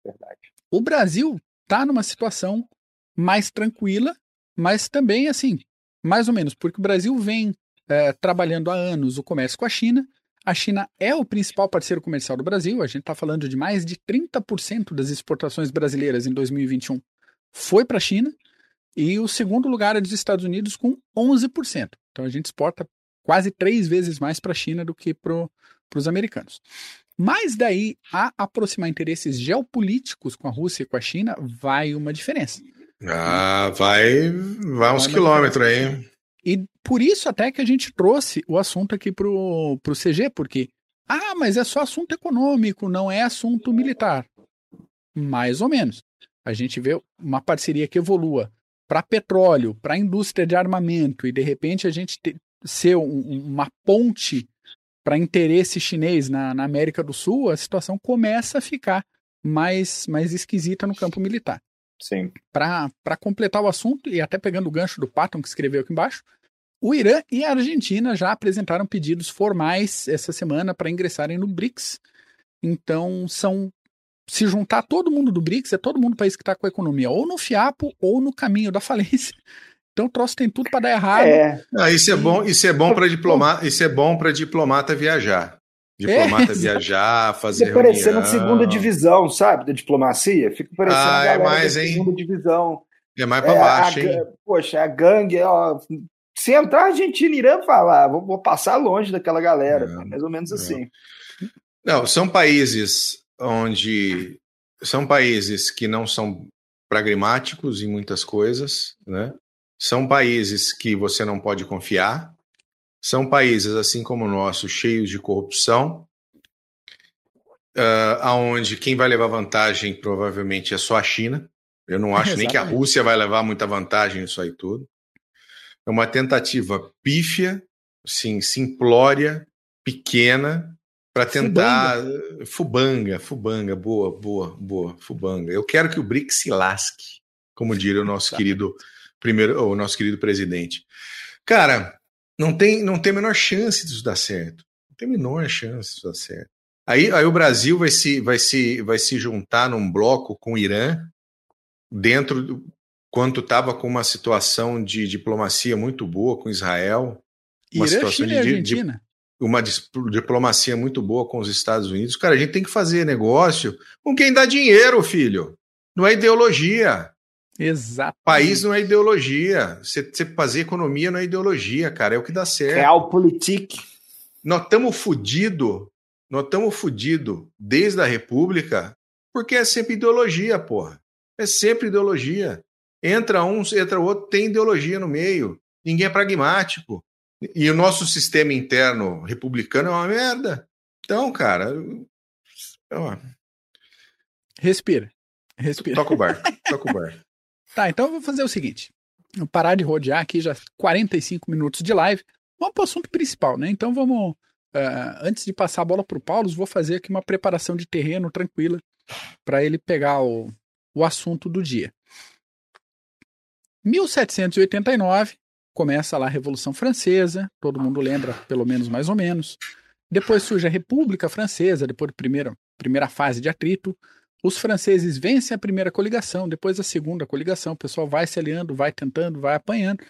Verdade. O Brasil está numa situação mais tranquila, mas também assim, mais ou menos, porque o Brasil vem é, trabalhando há anos o comércio com a China. A China é o principal parceiro comercial do Brasil. A gente está falando de mais de 30% das exportações brasileiras em 2021 foi para a China. E o segundo lugar é dos Estados Unidos com 11%. Então a gente exporta quase três vezes mais para a China do que para os americanos. Mas daí a aproximar interesses geopolíticos com a Rússia e com a China vai uma diferença. Ah, vai, vai uns quilômetros aí. E por isso até que a gente trouxe o assunto aqui para o CG, porque, ah, mas é só assunto econômico, não é assunto militar. Mais ou menos. A gente vê uma parceria que evolua para petróleo, para indústria de armamento, e de repente a gente te, ser um, uma ponte para interesse chinês na, na, América do Sul, a situação começa a ficar mais, mais esquisita no campo militar. Sim. Para completar o assunto, e até pegando o gancho do Patton que escreveu aqui embaixo, o Irã e a Argentina já apresentaram pedidos formais essa semana para ingressarem no BRICS. Então, são. Se juntar todo mundo do BRICS, é todo mundo país que está com a economia ou no fiapo ou no caminho da falência. Então o troço tem tudo para dar errado. É. Ah, isso é bom, isso é bom para diplomata, isso é bom para diplomata viajar. Diplomata é, ficar, fazer Fica parecendo a segunda divisão, sabe, da diplomacia. Fica parecendo ah, é mais, hein? segunda divisão. É mais para baixo, a, hein? Poxa, a gangue, ó, se entrar Argentina e Irã, falar, vou, vou, passar longe daquela galera. É, mais ou menos é. assim. Não, são países onde são países que não são pragmáticos em muitas coisas, né? São países que você não pode confiar. São países, assim como o nosso, cheios de corrupção, uh, aonde quem vai levar vantagem provavelmente é só a China. Eu não acho nem que a Rússia vai levar muita vantagem nisso aí tudo. É uma tentativa pífia, sim, simplória, pequena, para tentar. Fubanga. fubanga, fubanga, boa, boa, boa, fubanga. Eu quero que o BRICS se lasque, como diria o nosso querido primeiro, o nosso querido presidente. Cara, não tem, não tem a menor chance disso dar certo. Não tem a menor chance disso dar certo. Aí, aí o Brasil vai se, vai, se, vai se juntar num bloco com o Irã, dentro do, quando estava com uma situação de diplomacia muito boa com Israel, uma Irã, situação Chile de. De, uma diplomacia muito boa com os Estados Unidos. Cara, a gente tem que fazer negócio com quem dá dinheiro, filho. Não é ideologia. Exato. País não é ideologia. Você, você fazer economia não é ideologia, cara. É o que dá certo. Realpolitik. Nós estamos fodidos. Nós estamos fodidos desde a República porque é sempre ideologia, porra. É sempre ideologia. Entra um, entra outro, tem ideologia no meio. Ninguém é pragmático. E o nosso sistema interno republicano é uma merda. Então, cara. Ó. Respira. Respira. Toca o bar. Toca o bar. tá, então eu vou fazer o seguinte. Vou parar de rodear aqui já 45 minutos de live. Vamos para o assunto principal, né? Então vamos. Uh, antes de passar a bola para o Paulo, vou fazer aqui uma preparação de terreno tranquila para ele pegar o, o assunto do dia. 1789, começa lá a Revolução Francesa, todo mundo lembra, pelo menos mais ou menos. Depois surge a República Francesa, depois da primeira, primeira fase de atrito. Os franceses vencem a primeira coligação, depois a segunda coligação. O pessoal vai se aliando, vai tentando, vai apanhando.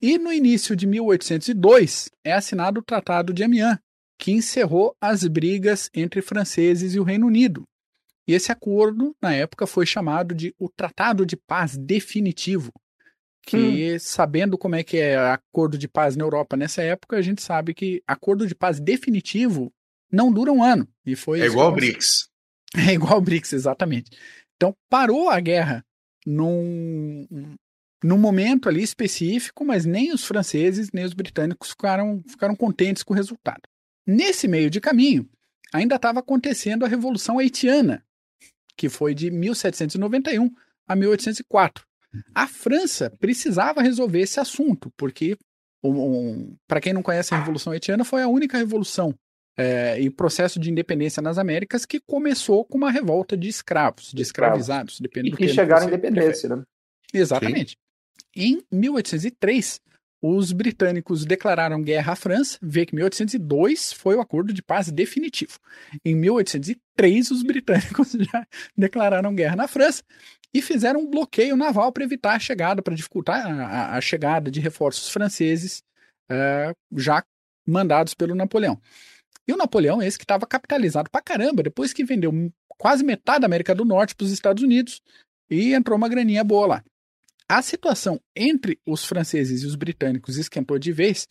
E no início de 1802 é assinado o Tratado de Amiens, que encerrou as brigas entre franceses e o Reino Unido. E esse acordo, na época, foi chamado de o Tratado de Paz Definitivo, que hum. sabendo como é que é acordo de paz na Europa nessa época, a gente sabe que acordo de paz definitivo não dura um ano. E foi é igual ao BRICS. É igual ao BRICS, exatamente. Então parou a guerra num, num momento ali específico, mas nem os franceses nem os britânicos ficaram, ficaram contentes com o resultado. Nesse meio de caminho, ainda estava acontecendo a Revolução Haitiana, que foi de 1791 a 1804. A França precisava resolver esse assunto, porque, um, para quem não conhece a Revolução Haitiana, foi a única revolução é, e processo de independência nas Américas que começou com uma revolta de escravos, de escravizados, dependendo e que, que chegaram à independência, prefere. né? Exatamente. Sim. Em 1803, os britânicos declararam guerra à França, vê que 1802 foi o acordo de paz definitivo. Em 1803, os britânicos já declararam guerra na França e fizeram um bloqueio naval para evitar a chegada, para dificultar a, a, chegada de reforços franceses uh, já mandados pelo Napoleão. E o Napoleão, esse que estava capitalizado para caramba, depois que vendeu quase metade da América do Norte para os Estados Unidos e entrou uma graninha boa lá. A situação entre os franceses e os britânicos esquentou de vez,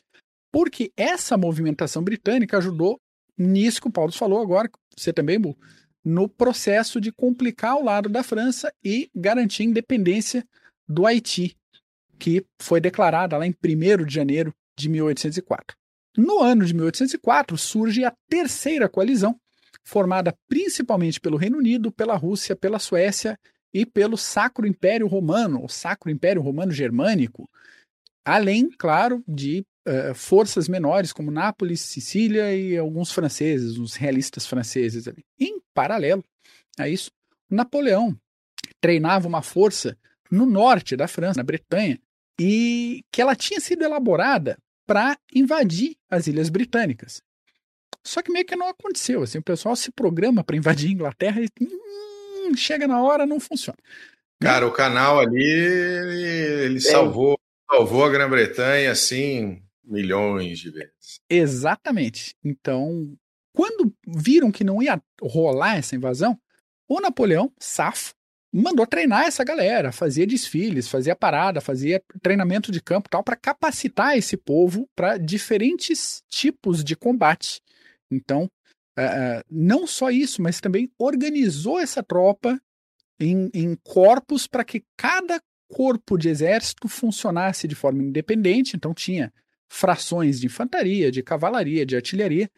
porque essa movimentação britânica ajudou nisso que o Paulo falou agora, você também, Bu, no processo de complicar o lado da França e garantir a independência do Haiti, que foi declarada lá em 1 de janeiro de 1804. No ano de 1804 surge a terceira coalizão, formada principalmente pelo Reino Unido, pela Rússia, pela Suécia e pelo Sacro Império Romano, o Sacro Império Romano Germânico, além, claro, de uh, forças menores como Nápoles, Sicília e alguns franceses, os realistas franceses ali. Em paralelo a isso, Napoleão treinava uma força no norte da França, na Bretanha, e que ela tinha sido elaborada para invadir as ilhas britânicas. Só que meio que não aconteceu. Assim, o pessoal se programa para invadir a Inglaterra e hum, chega na hora, não funciona. Cara, o canal ali, ele é. salvou, salvou a Grã-Bretanha, assim, milhões de vezes. Exatamente. Então, quando viram que não ia rolar essa invasão, o Napoleão, safo, mandou treinar essa galera, fazia desfiles, fazia parada, fazia treinamento de campo tal, para capacitar esse povo para diferentes tipos de combate. Então, uh, não só isso, mas também organizou essa tropa em, em corpos para que cada corpo de exército funcionasse de forma independente. Então, tinha frações de infantaria, de cavalaria, de artilharia,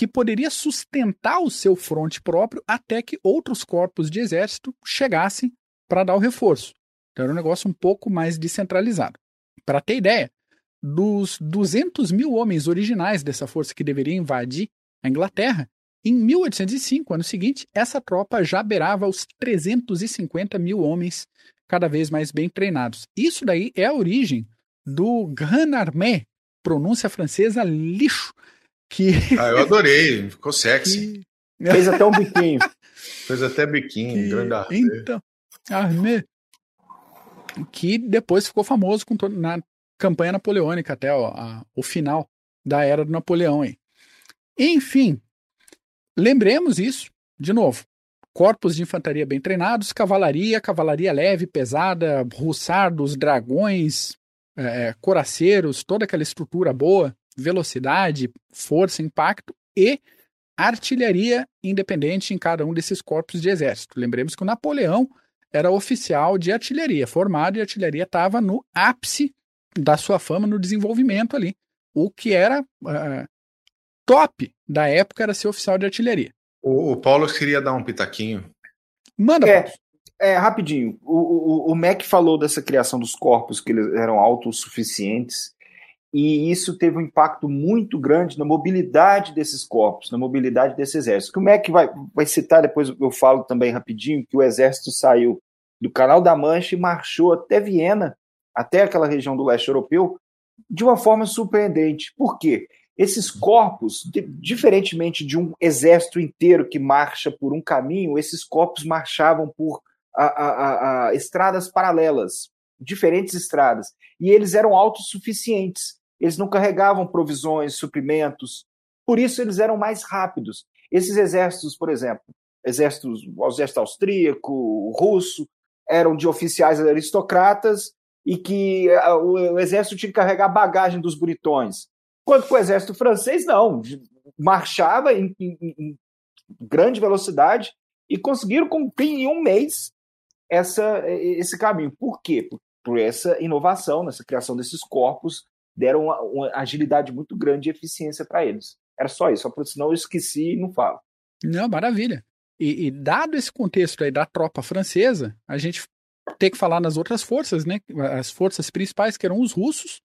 que poderia sustentar o seu fronte próprio até que outros corpos de exército chegassem para dar o reforço. Então era um negócio um pouco mais descentralizado. Para ter ideia, dos 200 mil homens originais dessa força que deveria invadir a Inglaterra, em 1805, ano seguinte, essa tropa já beirava os 350 mil homens, cada vez mais bem treinados. Isso daí é a origem do Grand Armée, pronúncia francesa lixo, que... Ah, eu adorei, ficou sexy. Que... Fez até um biquinho. Fez até biquinho, que... grande armê. Então, armê. Que depois ficou famoso com todo, na campanha napoleônica até ó, a, o final da era do Napoleão. Hein? Enfim, lembremos isso, de novo. Corpos de infantaria bem treinados, cavalaria, cavalaria leve, pesada, russardos, dragões, é, coraceiros, toda aquela estrutura boa, velocidade, força, impacto e artilharia independente em cada um desses corpos de exército. Lembremos que o Napoleão era oficial de artilharia, formado e a artilharia estava no ápice da sua fama no desenvolvimento ali. O que era uh, top da época era ser oficial de artilharia. O, o Paulo queria dar um pitaquinho. Manda, é, é rapidinho. O, o, o Mac falou dessa criação dos corpos, que eles eram autossuficientes e isso teve um impacto muito grande na mobilidade desses corpos, na mobilidade desse exército. Como é que vai, vai citar, depois eu falo também rapidinho, que o exército saiu do Canal da Mancha e marchou até Viena, até aquela região do leste europeu, de uma forma surpreendente. Por quê? Esses corpos, diferentemente de um exército inteiro que marcha por um caminho, esses corpos marchavam por a, a, a, estradas paralelas, diferentes estradas, e eles eram autossuficientes eles não carregavam provisões, suprimentos, por isso eles eram mais rápidos. Esses exércitos, por exemplo, exércitos, o exército austríaco, o russo, eram de oficiais aristocratas e que eh, o exército tinha que carregar a bagagem dos bonitões. Quanto que o exército francês, não. Marchava em, em, em grande velocidade e conseguiram cumprir em um mês essa, esse caminho. Por quê? Por, por essa inovação, nessa criação desses corpos deram uma, uma agilidade muito grande e eficiência para eles. Era só isso, só senão eu esqueci e não falo. Não, maravilha. E, e, dado esse contexto aí da tropa francesa, a gente tem que falar nas outras forças, né? As forças principais, que eram os russos,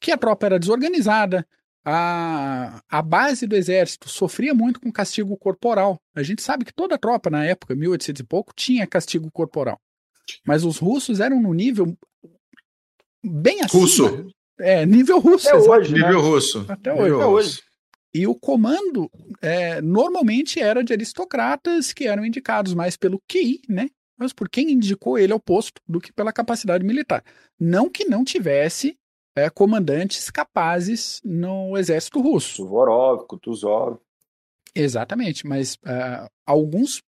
que a tropa era desorganizada, a, a base do exército sofria muito com castigo corporal. A gente sabe que toda a tropa na época, 1800 e pouco, tinha castigo corporal. Mas os russos eram no nível bem acima. Russo. É, nível russo. Até hoje. Né? Nível russo. Até hoje. Nível hoje. E o comando é, normalmente era de aristocratas que eram indicados mais pelo QI, né? Mas por quem indicou ele ao posto do que pela capacidade militar. Não que não tivesse é, comandantes capazes no exército russo. Suvorov, Kutuzov. Exatamente, mas uh, alguns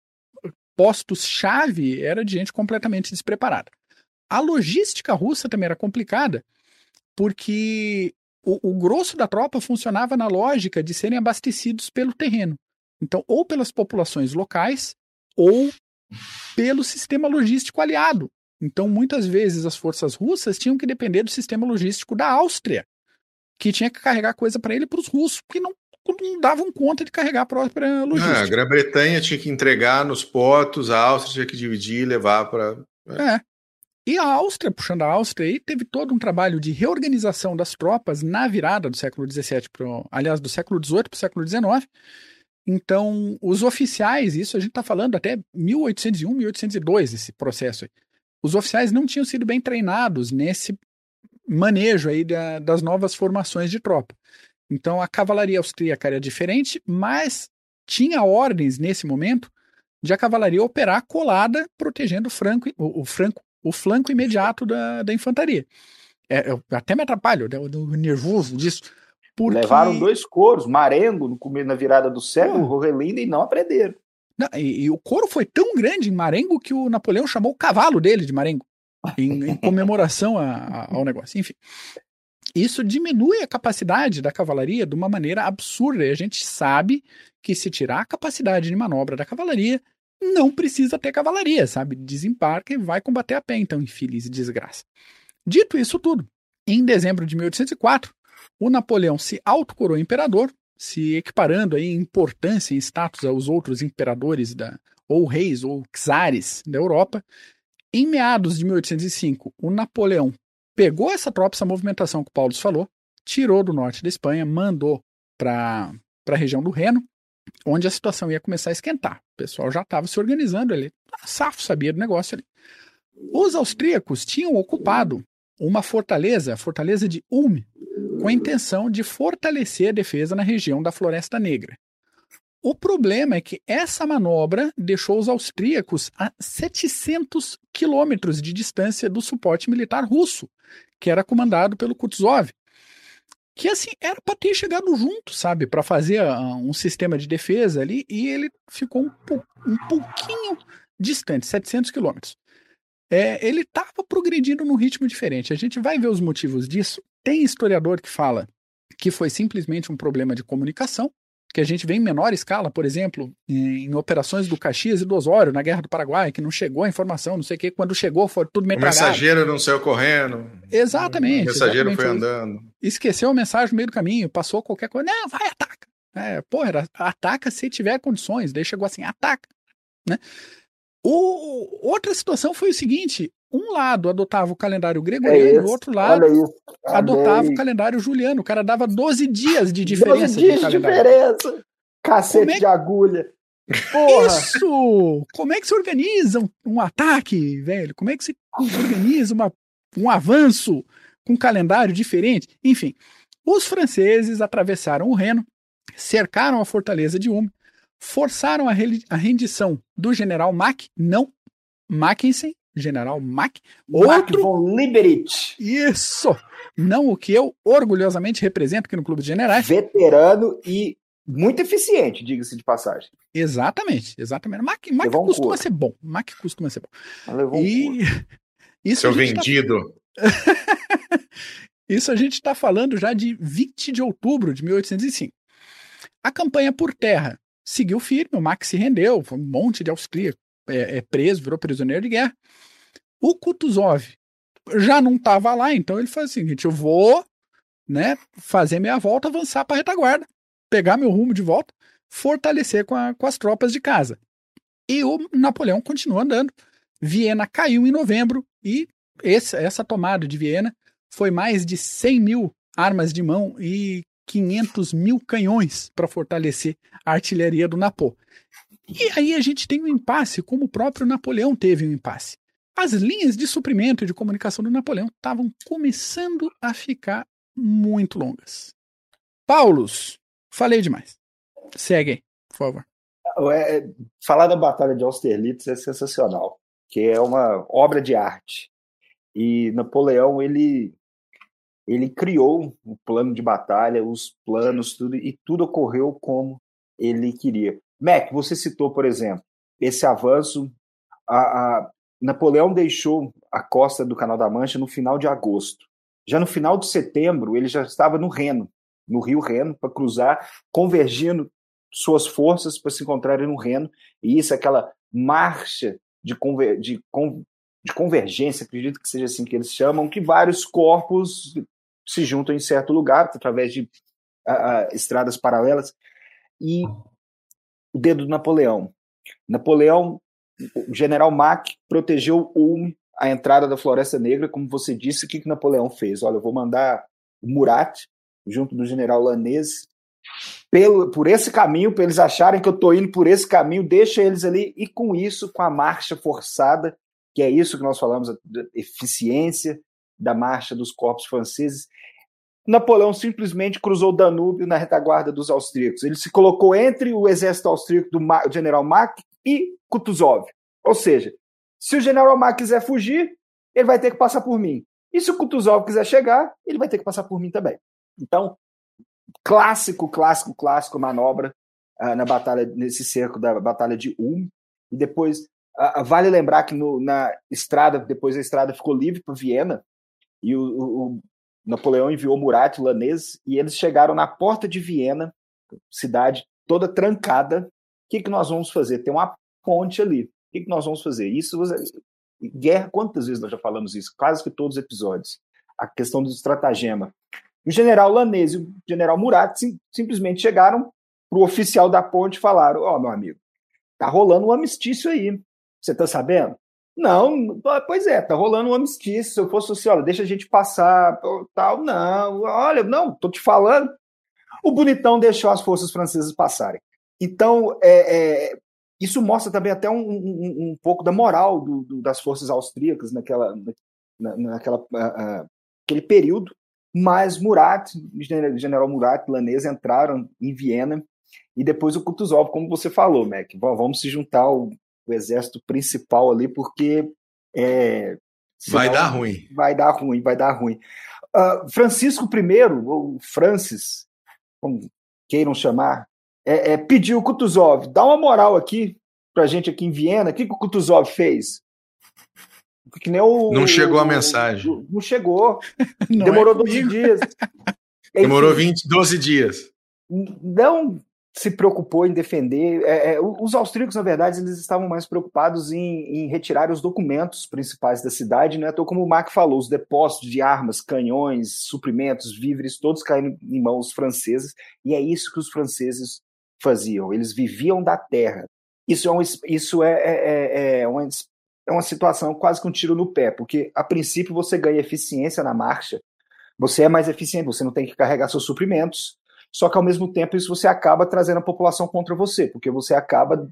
postos-chave era de gente completamente despreparada. A logística russa também era complicada, porque o, o grosso da tropa funcionava na lógica de serem abastecidos pelo terreno. Então, ou pelas populações locais, ou pelo sistema logístico aliado. Então, muitas vezes as forças russas tinham que depender do sistema logístico da Áustria, que tinha que carregar coisa para ele para os russos, porque não, não davam conta de carregar a própria logística. Ah, a Grã-Bretanha tinha que entregar nos portos, a Áustria tinha que dividir e levar para. É. E a Áustria, puxando a Áustria aí, teve todo um trabalho de reorganização das tropas na virada do século XVII, pro, aliás, do século XVIII para o século XIX. Então, os oficiais, isso a gente está falando até 1801, 1802, esse processo aí. Os oficiais não tinham sido bem treinados nesse manejo aí da, das novas formações de tropa. Então, a cavalaria austríaca era diferente, mas tinha ordens nesse momento de a cavalaria operar colada, protegendo o, franco, o, o franco o flanco imediato da, da infantaria. É, eu até me atrapalho, né, do nervoso disso. Porque... Levaram dois coros, Marengo, no, na virada do século, é. Rorelinde, e não aprenderam. Não, e, e, o coro foi tão grande em Marengo que o Napoleão chamou o cavalo dele de Marengo, em, em comemoração a, a, ao negócio. Enfim, isso diminui a capacidade da cavalaria de uma maneira absurda. E a gente sabe que se tirar a capacidade de manobra da cavalaria, não precisa ter cavalaria, sabe? Desembarca e vai combater a pé, então, infeliz desgraça. Dito isso tudo, em dezembro de 1804, o Napoleão se autocoroou imperador, se equiparando em importância e status aos outros imperadores da, ou reis ou czares da Europa. Em meados de 1805, o Napoleão pegou essa tropa, essa movimentação que o Paulo falou, tirou do norte da Espanha, mandou para a região do Reno, onde a situação ia começar a esquentar. O pessoal já estava se organizando ali. A Safo sabia do negócio ali. Os austríacos tinham ocupado uma fortaleza, a fortaleza de Ulm, com a intenção de fortalecer a defesa na região da Floresta Negra. O problema é que essa manobra deixou os austríacos a 700 quilômetros de distância do suporte militar russo, que era comandado pelo Kutuzov. Que assim, era para ter chegado junto, sabe, para fazer uh, um sistema de defesa ali, e ele ficou um, um pouquinho distante, 700 quilômetros é, ele estava progredindo num ritmo diferente. A gente vai ver os motivos disso. Tem historiador que fala que foi simplesmente um problema de comunicação, que a gente vê em menor escala, por exemplo, em, operações do Caxias e do Osório, na Guerra do Paraguai, que não chegou a informação, não sei o que, quando chegou foi tudo metralhado. O mensageiro não saiu correndo. Exatamente. O mensageiro exatamente. foi andando. Esqueceu a mensagem no meio do caminho, passou qualquer coisa. Não, vai, ataca. É, pô, era, ataca se tiver condições, daí chegou assim, ataca. Né? O, outra situação foi o seguinte: um lado adotava o calendário gregoriano, é o outro lado adotava o calendário juliano. O cara dava 12 dias de diferença. 12 dias de, de diferença. Cacete é... de agulha. Porra. Isso! Como é que se organiza um, um ataque, velho? Como é que se organiza uma, um avanço com um calendário diferente? Enfim, os franceses atravessaram o Reno, cercaram a fortaleza de Ulm forçaram a, a rendição do general Mack, não Mackensen, general Mack, outro von Liberich. Isso, não o que eu orgulhosamente represento aqui no Clube de Generais. Veterano e muito eficiente, diga-se de passagem. Exatamente, exatamente. Mack, Mack um costuma curso. ser bom. Mack costuma ser bom. Levou e um isso Seu tá vendido. Tá... isso a gente está falando já de 20 de outubro de 1805. A campanha por terra seguiu firme, o Max se rendeu, foi um monte de austríaco é, é preso, virou prisioneiro de guerra. O Kutuzov já não estava lá, então ele faz o seguinte: eu vou né, fazer minha volta, avançar para a retaguarda, pegar meu rumo de volta, fortalecer com, a, com as tropas de casa. E o Napoleão continua andando. Viena caiu em novembro e esse, essa tomada de Viena foi mais de 100 mil armas de mão e 500 mil canhões para fortalecer a artilharia do Napô. E aí a gente tem um impasse, como o próprio Napoleão teve um impasse. As linhas de suprimento e de comunicação do Napoleão estavam começando a ficar muito longas. Paulos, falei demais. Segue aí, por favor. É, falar da Batalha de Austerlitz é sensacional, que é uma obra de arte. E Napoleão, ele ele criou o plano de batalha, os planos, tudo, e tudo ocorreu como ele queria. Mac, você citou, por exemplo, esse avanço. A, a, Napoleão deixou a costa do Canal da Mancha no final de agosto. Já no final de setembro, ele já estava no Reno, no Rio Reno, para cruzar, convergindo suas forças para se encontrarem no Reno. E isso, aquela marcha de, conver, de, de convergência, acredito que seja assim que eles chamam, que vários corpos se juntam em certo lugar, através de uh, estradas paralelas, e o dedo do Napoleão. Napoleão, o general Mack, protegeu Ulm, a entrada da Floresta Negra, como você disse, o que, que Napoleão fez? Olha, eu vou mandar o Murat, junto do general Lanese, pelo, por esse caminho, para eles acharem que eu estou indo por esse caminho, deixa eles ali, e com isso, com a marcha forçada, que é isso que nós falamos, a eficiência da marcha dos corpos franceses, Napoleão simplesmente cruzou o Danúbio na retaguarda dos austríacos. Ele se colocou entre o exército austríaco do general Mack e Kutuzov. Ou seja, se o general Mack quiser fugir, ele vai ter que passar por mim. E se o Kutuzov quiser chegar, ele vai ter que passar por mim também. Então, clássico, clássico, clássico manobra na batalha, nesse cerco da Batalha de Ulm, e depois vale lembrar que no, na estrada, depois a estrada ficou livre para Viena, e o, o, Napoleão enviou Murat, Lanês, e eles chegaram na porta de Viena, cidade toda trancada. O que, que nós vamos fazer? Tem uma ponte ali. O que, que nós vamos fazer? Isso, guerra, quantas vezes nós já falamos isso? Quase que todos os episódios. A questão do estratagema. O general Lanês e o general Murat sim, simplesmente chegaram para o oficial da ponte e falaram: Ó, oh, meu amigo, tá rolando um amistício aí. Você tá sabendo? Não, pois é, tá rolando um amistício. Se eu fosse assim, olha, deixa a gente passar, tal, não, olha, não, tô te falando. O bonitão deixou as forças francesas passarem. Então, é, é, isso mostra também até um, um, um pouco da moral do, do, das forças austríacas naquela, na, naquela, uh, aquele período. Mas Murat, general Murat, Lanês, entraram em Viena e depois o Kutuzov, como você falou, Mac, vamos se juntar ao, o exército principal ali, porque é, vai dar ruim. Vai dar ruim, vai dar ruim. Uh, Francisco I, ou Francis, como queiram chamar, é, é, pediu Kutuzov, dá uma moral aqui pra gente aqui em Viena. O que, que o Kutuzov fez? Que nem o, não chegou a mensagem. O, não chegou. Não Demorou é 12 dias. Demorou 20, 12 dias. Não se preocupou em defender. É, é, os austríacos, na verdade, eles estavam mais preocupados em, em retirar os documentos principais da cidade, né? Então, como o Mark falou, os depósitos de armas, canhões, suprimentos, víveres, todos caíram em mãos francesas, e é isso que os franceses faziam. Eles viviam da terra. Isso é, um, isso é, é, é, é, uma, é uma situação quase que um tiro no pé, porque a princípio você ganha eficiência na marcha, você é mais eficiente, você não tem que carregar seus suprimentos, só que ao mesmo tempo isso você acaba trazendo a população contra você, porque você acaba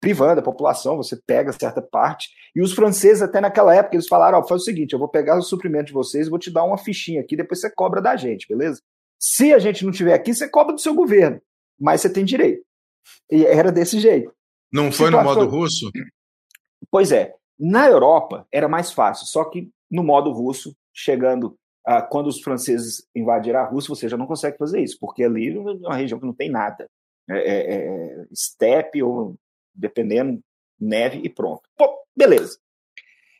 privando a população, você pega certa parte. E os franceses, até naquela época, eles falaram: oh, faz o seguinte, eu vou pegar o suprimento de vocês, vou te dar uma fichinha aqui, depois você cobra da gente, beleza? Se a gente não tiver aqui, você cobra do seu governo, mas você tem direito. E era desse jeito. Não foi Situação... no modo russo? Pois é. Na Europa era mais fácil, só que no modo russo, chegando ah, quando os franceses invadiram a Rússia, você já não consegue fazer isso, porque ali é uma região que não tem nada. É, é, é estepe ou, dependendo, neve e pronto. Pô, beleza.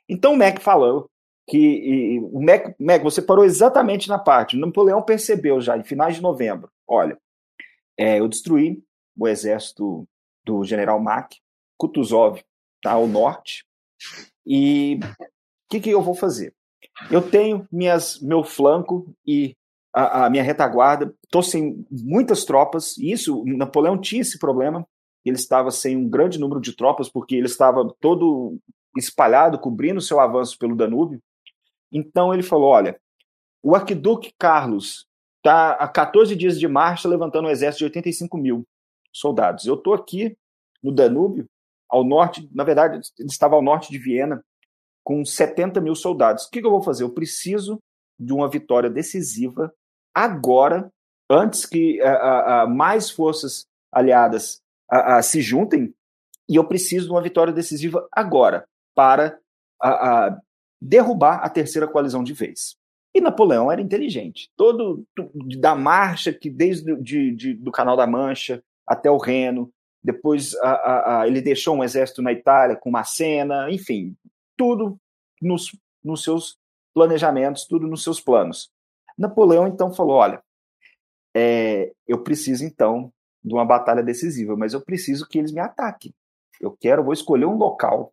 Então o Mac falou que e, o Mac, Mac, você parou exatamente na parte. Napoleão percebeu já em finais de novembro. Olha, é, eu destruí o exército do general Mack, Kutuzov está ao norte, e o que, que eu vou fazer? Eu tenho minhas, meu flanco e a, a minha retaguarda. Estou sem muitas tropas. Isso, Napoleão tinha esse problema. Ele estava sem um grande número de tropas, porque ele estava todo espalhado, cobrindo seu avanço pelo Danúbio. Então ele falou: olha, o arquiduque Carlos está há 14 dias de marcha levantando um exército de 85 mil soldados. Eu estou aqui no Danúbio, ao norte, na verdade, ele estava ao norte de Viena, com 70 mil soldados. O que, que eu vou fazer? Eu preciso de uma vitória decisiva agora, antes que uh, uh, mais forças aliadas uh, se juntem, e eu preciso de uma vitória decisiva agora para derrubar a terceira coalizão de vez. E Napoleão era inteligente. Todo da marcha que desde de, de, do Canal da Mancha até o Reno, depois ele deixou um exército na Itália com uma cena, enfim, tudo nos, nos seus planejamentos, tudo nos seus planos. Napoleão então falou: olha, é, eu preciso então de uma batalha decisiva, mas eu preciso que eles me ataquem. Eu quero, vou escolher um local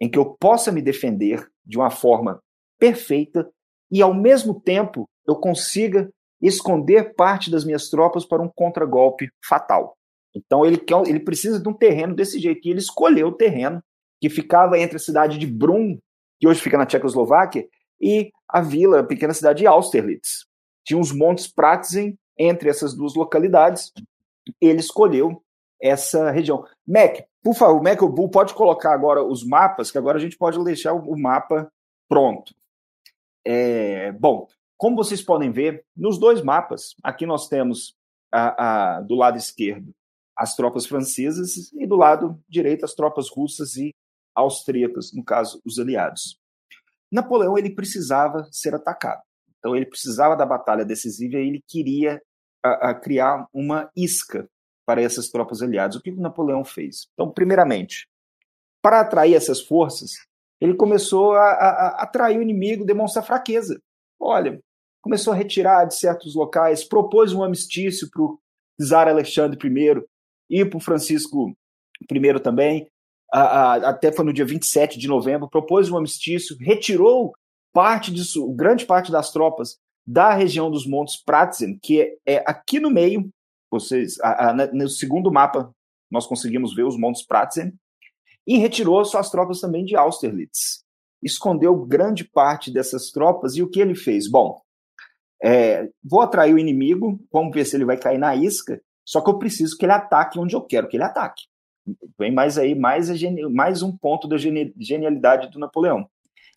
em que eu possa me defender de uma forma perfeita e ao mesmo tempo eu consiga esconder parte das minhas tropas para um contragolpe fatal. Então ele quer, ele precisa de um terreno desse jeito e ele escolheu o terreno que ficava entre a cidade de Brum, que hoje fica na Tchecoslováquia, e a vila, a pequena cidade de Austerlitz. Tinha uns montes Pratzen entre essas duas localidades. Ele escolheu essa região. Mac, por favor, Mac, o Bull pode colocar agora os mapas, que agora a gente pode deixar o mapa pronto. É, bom, como vocês podem ver, nos dois mapas, aqui nós temos a, a, do lado esquerdo as tropas francesas e do lado direito as tropas russas e austríacas, no caso, os aliados. Napoleão ele precisava ser atacado. Então ele precisava da batalha decisiva e ele queria a, a criar uma isca para essas tropas aliadas. O que Napoleão fez? Então, primeiramente, para atrair essas forças, ele começou a, a, a atrair o inimigo, demonstrar fraqueza. Olha, começou a retirar de certos locais, propôs um amistício para o czar Alexandre I e para o Francisco I também, a, a, até foi no dia 27 de novembro, propôs um amistício, retirou parte disso, grande parte das tropas da região dos Montes Pratzen, que é, é aqui no meio, vocês, a, no segundo mapa nós conseguimos ver os Montes Pratzen, e retirou suas tropas também de Austerlitz. Escondeu grande parte dessas tropas e o que ele fez? Bom, é, vou atrair o inimigo, vamos ver se ele vai cair na isca, só que eu preciso que ele ataque onde eu quero que ele ataque. Vem mais aí, mais, mais um ponto da genialidade do Napoleão.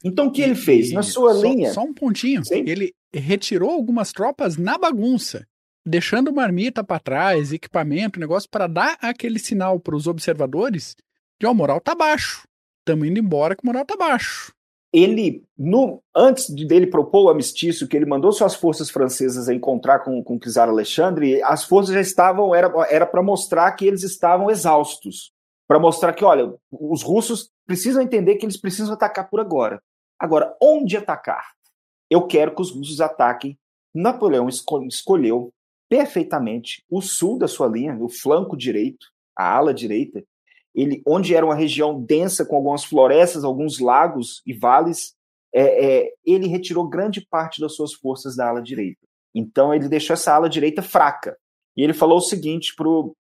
Então, o que ele fez? Na sua só, linha. Só um pontinho. Sim. Ele retirou algumas tropas na bagunça, deixando marmita para trás, equipamento, negócio, para dar aquele sinal para os observadores de ó, moral tá baixo. Estamos indo embora que moral tá baixo. Ele, no, antes dele propor o amistício, que ele mandou suas forças francesas encontrar com, com czar Alexandre, as forças já estavam, era para mostrar que eles estavam exaustos. Para mostrar que, olha, os russos precisam entender que eles precisam atacar por agora. Agora, onde atacar? Eu quero que os russos ataquem. Napoleão escolheu perfeitamente o sul da sua linha, o flanco direito, a ala direita, ele, onde era uma região densa com algumas florestas, alguns lagos e vales, é, é, ele retirou grande parte das suas forças da ala direita. Então ele deixou essa ala direita fraca. E ele falou o seguinte para o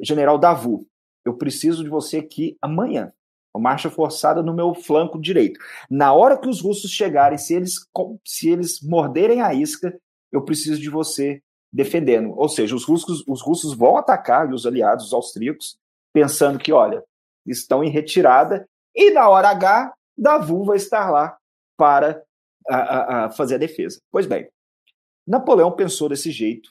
general Davu: Eu preciso de você aqui amanhã. Uma marcha forçada no meu flanco direito. Na hora que os russos chegarem, se eles, se eles morderem a isca, eu preciso de você defendendo. Ou seja, os russos, os russos vão atacar os aliados, os austríacos, pensando que, olha, estão em retirada, e na hora H, Davu vai estar lá para a, a, a fazer a defesa. Pois bem, Napoleão pensou desse jeito,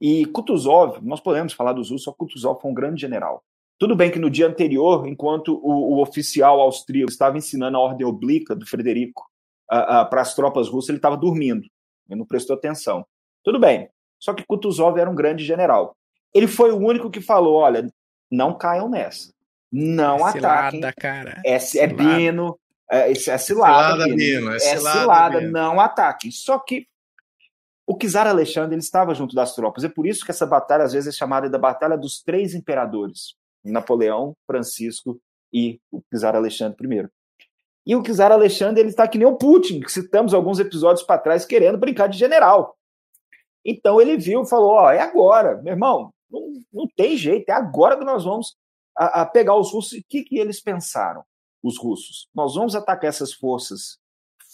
e Kutuzov, nós podemos falar dos russos, só Kutuzov foi um grande general. Tudo bem que no dia anterior, enquanto o, o oficial austríaco estava ensinando a ordem oblíqua do Frederico para as tropas russas, ele estava dormindo, ele não prestou atenção. Tudo bem, só que Kutuzov era um grande general. Ele foi o único que falou: olha, não caiam nessa. Não é ataquem. Cilada, cara. É, é Bino, é, é cilada, cilada Bino. Bino. É, é cilada, cilada Bino. não ataquem. Só que o czar Alexandre ele estava junto das tropas. É por isso que essa batalha às vezes é chamada da Batalha dos Três Imperadores: Napoleão, Francisco e o czar Alexandre I. E o czar Alexandre ele está que nem o Putin, que citamos alguns episódios para trás, querendo brincar de general. Então ele viu e falou: Ó, é agora, meu irmão, não, não tem jeito, é agora que nós vamos a, a pegar os russos. O que, que eles pensaram, os russos? Nós vamos atacar essas forças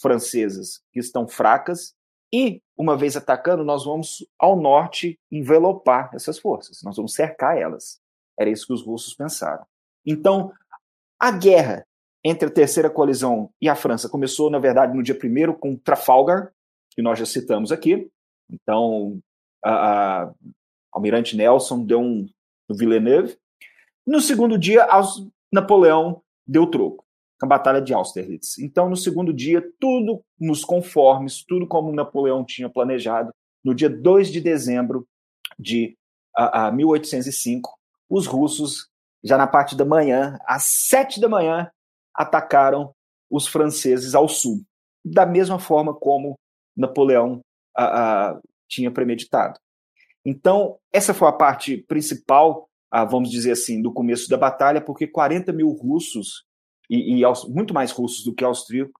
francesas que estão fracas e, uma vez atacando, nós vamos ao norte envelopar essas forças, nós vamos cercar elas. Era isso que os russos pensaram. Então, a guerra entre a terceira coalizão e a França começou, na verdade, no dia primeiro com Trafalgar, que nós já citamos aqui. Então, a, a, Almirante Nelson deu um no Villeneuve. No segundo dia, Napoleão deu troco, a Batalha de Austerlitz. Então, no segundo dia, tudo nos conformes, tudo como Napoleão tinha planejado. No dia 2 de dezembro de a, a 1805, os russos, já na parte da manhã, às sete da manhã, atacaram os franceses ao sul, da mesma forma como Napoleão a, tinha premeditado. Então, essa foi a parte principal, ah, vamos dizer assim, do começo da batalha, porque 40 mil russos, e, e muito mais russos do que austríacos,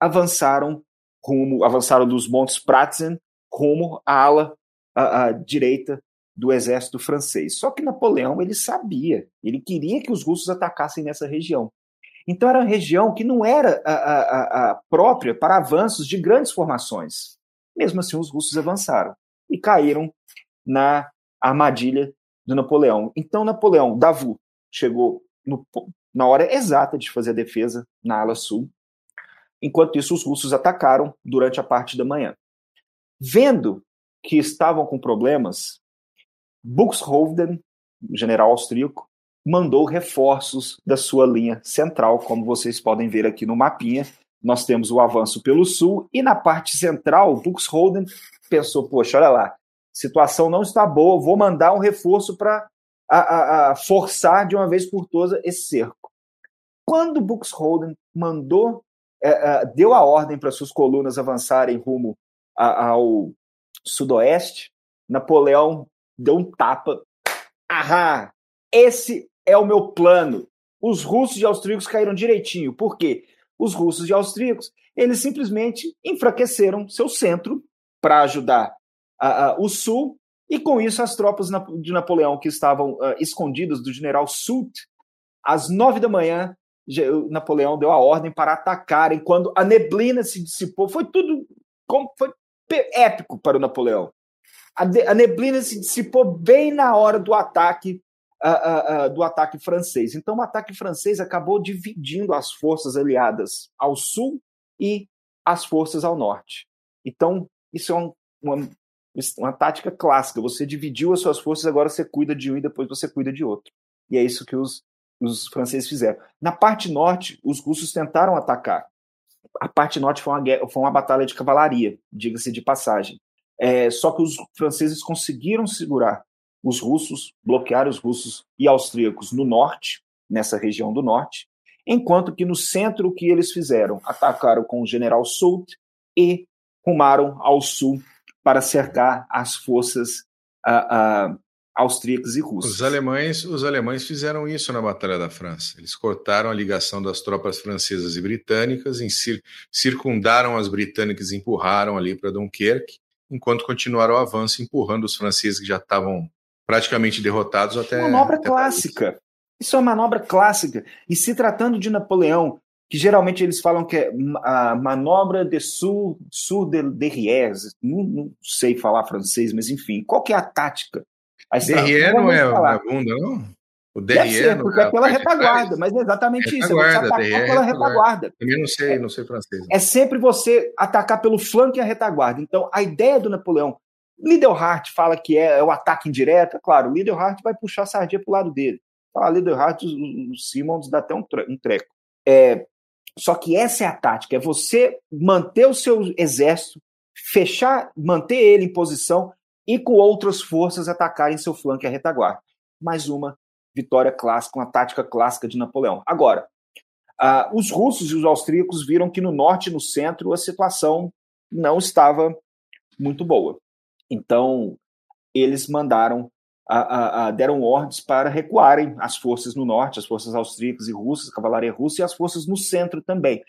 avançaram rumo, avançaram dos Montes Pratzen rumo à ala direita do exército francês. Só que Napoleão ele sabia, ele queria que os russos atacassem nessa região. Então era uma região que não era a, a, a própria para avanços de grandes formações. Mesmo assim, os russos avançaram e caíram na armadilha do Napoleão. Então, Napoleão, Davu, chegou no, na hora exata de fazer a defesa na ala sul. Enquanto isso, os russos atacaram durante a parte da manhã. Vendo que estavam com problemas, Buxhoven, general austríaco, mandou reforços da sua linha central, como vocês podem ver aqui no mapinha. Nós temos o avanço pelo sul e na parte central, Buxhoven pensou, poxa, olha lá, situação não está boa, vou mandar um reforço para forçar de uma vez por todas esse cerco. Quando Buxholden mandou, é, é, deu a ordem para suas colunas avançarem rumo a, ao sudoeste, Napoleão deu um tapa. Ahá! Esse é o meu plano. Os russos e austríacos caíram direitinho. Por quê? Os russos e austríacos, eles simplesmente enfraqueceram seu centro para ajudar o sul e com isso, as tropas de Napoleão que estavam uh, escondidas do general Soult, às nove da manhã, Napoleão deu a ordem para atacarem. Quando a neblina se dissipou, foi tudo foi épico para o Napoleão. A, de, a neblina se dissipou bem na hora do ataque uh, uh, do ataque francês. Então, o ataque francês acabou dividindo as forças aliadas ao sul e as forças ao norte. Então, isso é um, uma uma tática clássica. Você dividiu as suas forças, agora você cuida de um e depois você cuida de outro. E é isso que os, os franceses fizeram. Na parte norte, os russos tentaram atacar. A parte norte foi uma, guerra, foi uma batalha de cavalaria, diga-se de passagem. É, só que os franceses conseguiram segurar os russos, bloquear os russos e austríacos no norte, nessa região do norte, enquanto que no centro o que eles fizeram? Atacaram com o general Soult e rumaram ao sul para cercar as forças uh, uh, austríacas e russas. Os alemães, os alemães fizeram isso na Batalha da França. Eles cortaram a ligação das tropas francesas e britânicas, cir circundaram as britânicas e empurraram ali para Dunkerque, enquanto continuaram o avanço, empurrando os franceses que já estavam praticamente derrotados até. Manobra até clássica. Paris. Isso é uma manobra clássica. E se tratando de Napoleão, que geralmente eles falam que é a manobra de sur, sur de derrière, não, não, sei falar francês, mas enfim, qual que é a tática? A derrière não é a bunda, não? O Deve ser, porque é pela retaguarda, mas é exatamente isso, é você atacar pela retaguarda. Também não sei, não sei francês. É sempre você atacar pelo flanco e a retaguarda. Então, a ideia do Napoleão, Lidelhart fala que é, é o ataque indireto, é claro, o Lidelhart vai puxar a sardinha pro lado dele. Fala Lidelhart, o, o Simons dá até um, treco. É, só que essa é a tática, é você manter o seu exército, fechar, manter ele em posição e com outras forças atacarem seu flanco e a retaguarda. Mais uma vitória clássica, uma tática clássica de Napoleão. Agora, uh, os russos e os austríacos viram que no norte e no centro a situação não estava muito boa. Então, eles mandaram a, a, deram ordens para recuarem as forças no norte, as forças austríacas e russas, cavalaria russa e as forças no centro também.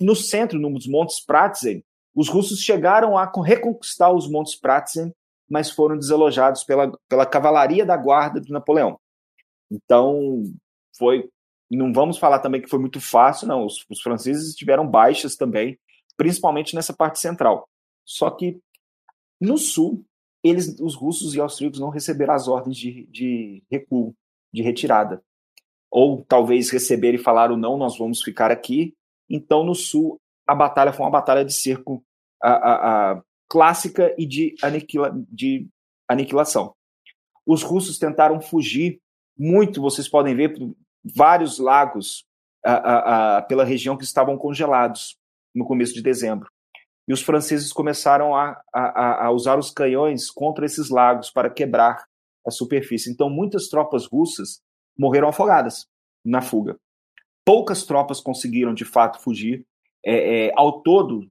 no centro, nos Montes Pratzen, os russos chegaram a reconquistar os Montes Pratzen, mas foram desalojados pela, pela cavalaria da guarda de Napoleão. Então, foi. Não vamos falar também que foi muito fácil, não. Os, os franceses tiveram baixas também, principalmente nessa parte central. Só que no sul, eles, os russos e austríacos não receberam as ordens de, de recuo, de retirada. Ou talvez receberam e falaram, não, nós vamos ficar aqui. Então, no sul, a batalha foi uma batalha de cerco a, a, a clássica e de, aniquila, de aniquilação. Os russos tentaram fugir muito, vocês podem ver, vários lagos a, pela região que estavam congelados no começo de dezembro e os franceses começaram a, a, a, usar os canhões contra esses lagos para quebrar a superfície. Então, muitas tropas russas morreram afogadas na fuga. Poucas tropas conseguiram, de fato, fugir. É, é, ao todo,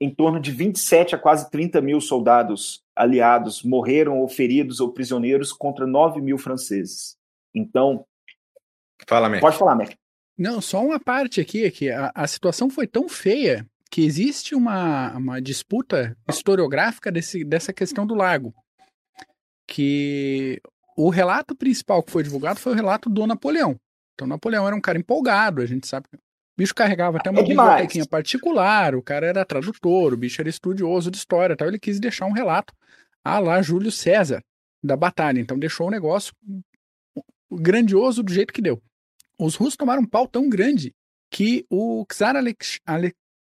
em torno de 27 a quase 30 mil soldados aliados morreram ou feridos ou prisioneiros contra 9 mil franceses. Então. Fala, Mac. Pode falar, Mac. Não, só uma parte aqui, é que a, a situação foi tão feia que existe uma, uma disputa historiográfica desse, dessa questão do lago. Que o relato principal que foi divulgado foi o relato do Napoleão. Então, Napoleão era um cara empolgado, a gente sabe. O bicho carregava até uma é bibliotequinha particular, o cara era tradutor, o bicho era estudioso de história tal. Ele quis deixar um relato a lá Júlio César da batalha. Então, deixou o negócio grandioso do jeito que deu. Os russos tomaram um pau tão grande que o Czar Alex,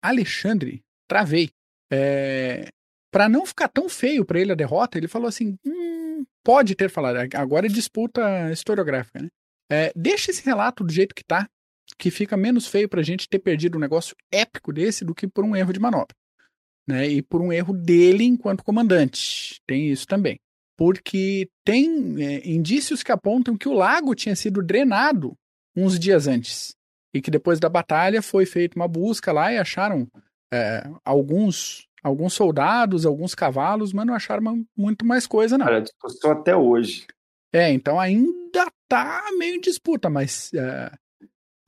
Alexandre Travei. É, para não ficar tão feio para ele a derrota, ele falou assim: hum, pode ter falado, agora é disputa historiográfica, né? É, deixa esse relato do jeito que tá, que fica menos feio pra gente ter perdido um negócio épico desse do que por um erro de manobra. né? E por um erro dele enquanto comandante. Tem isso também. Porque tem é, indícios que apontam que o lago tinha sido drenado uns dias antes. E que depois da batalha foi feita uma busca lá e acharam é, alguns alguns soldados, alguns cavalos, mas não acharam muito mais coisa, não. Olha, discussão até hoje. É, então ainda tá meio em disputa, mas é,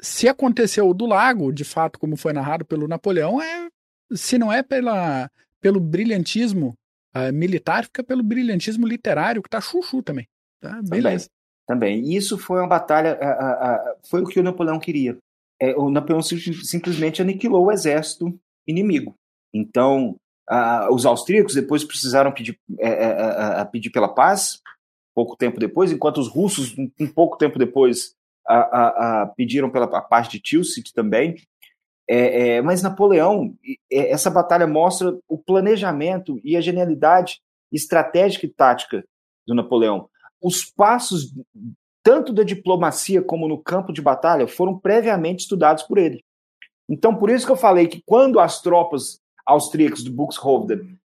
se aconteceu do lago, de fato, como foi narrado pelo Napoleão, é se não é pela, pelo brilhantismo uh, militar, fica pelo brilhantismo literário, que tá chuchu também. Tá? Beleza. Também. também. Isso foi uma batalha, uh, uh, foi o que o Napoleão queria. É, o Napoleão simplesmente aniquilou o exército inimigo. Então, os austríacos depois precisaram pedir, é, é, pedir pela paz, pouco tempo depois, enquanto os russos, um, um pouco tempo depois, pediram pela paz de Tilsit também. É, é, mas Napoleão, é, essa batalha mostra o planejamento e a genialidade estratégica e tática do Napoleão. Os passos, tanto da diplomacia como no campo de batalha, foram previamente estudados por ele. Então, por isso que eu falei que quando as tropas austríacas do Buxhoevden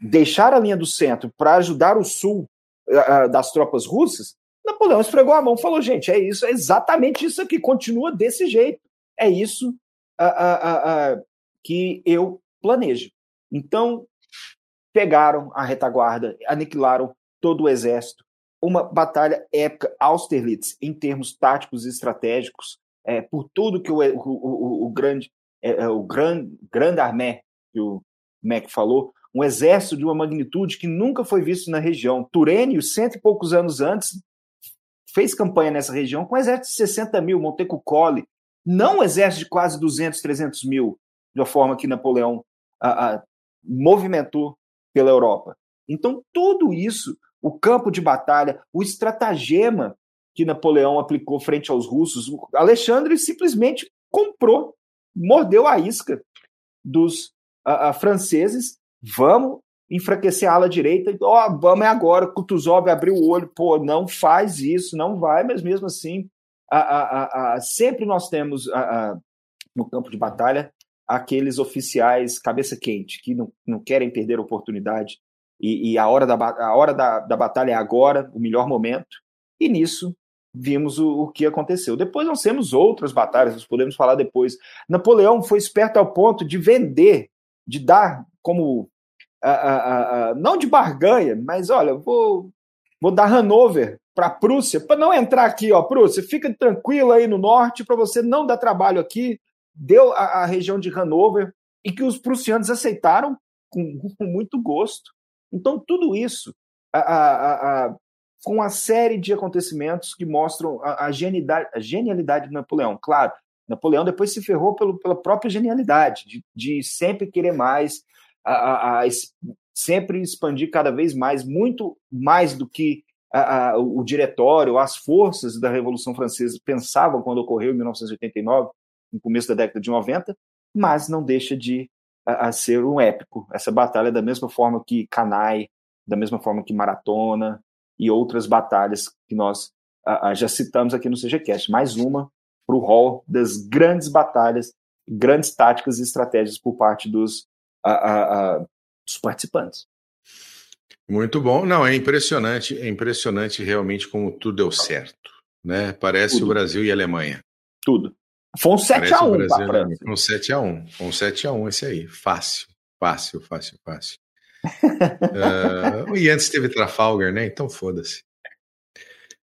deixaram a linha do centro para ajudar o sul uh, das tropas russas, Napoleão esfregou a mão e falou: gente, é isso, é exatamente isso aqui, continua desse jeito. É isso que eu planejo. Então, pegaram a retaguarda, aniquilaram todo o exército. Uma batalha épica, Austerlitz, em termos táticos e estratégicos, é, por tudo que o, o, o, o grande, é, é, o grande, armé, que o Mac falou, um exército de uma magnitude que nunca foi visto na região. Turênio, cento e poucos anos antes, fez campanha nessa região com um exército de 60 mil, Montecuccoli, não um exército de quase 200, 300 mil, de uma forma que Napoleão a, a, movimentou pela Europa. Então, tudo isso, o campo de batalha, o estratagema que Napoleão aplicou frente aos russos, Alexandre simplesmente comprou, mordeu a isca dos a, a, franceses. Vamos enfraquecer a ala direita. Ó, oh, vamos é agora. Kutuzov abriu o olho. Pô, não faz isso, não vai, mas mesmo assim a, sempre nós temos no campo de batalha aqueles oficiais cabeça quente, que não, não querem perder a oportunidade. E, e a hora, da, a hora da, da batalha é agora, o melhor momento. E nisso vimos o, o, que aconteceu. Depois nós temos outras batalhas, nós podemos falar depois. Napoleão foi esperto ao ponto de vender, de dar como. não de barganha, mas olha, vou, vou dar Hanover para a Prússia, para não entrar aqui, ó, Prússia, fica tranquilo aí no norte, para você não dar trabalho aqui, deu a, a, região de Hanover, e que os prussianos aceitaram com, com muito gosto. Então, tudo isso, a, a, com uma série de acontecimentos que mostram a, genialidade, a genialidade de Napoleão. Claro, Napoleão depois se ferrou pelo, pela própria genialidade, de, de sempre querer mais, a, sempre expandir cada vez mais, muito mais do que a, a, o diretório, as forças da Revolução Francesa pensavam quando ocorreu em 1989, no começo da década de 90, mas não deixa de a, ser um épico. Essa batalha, da mesma forma que Canai, da mesma forma que Maratona e outras batalhas que nós já citamos aqui no CGCast. Mais uma para o hall das grandes batalhas, grandes táticas e estratégias por parte dos, dos participantes. Muito bom. Não, é impressionante, é impressionante realmente como tudo deu certo, né? Parece tudo. o Brasil e a Alemanha. Tudo. Foi um 7x1 para a França. Um 7x1, um 7x1 esse aí. Fácil, fácil, fácil, fácil. uh, e antes teve Trafalgar, né? Então foda-se.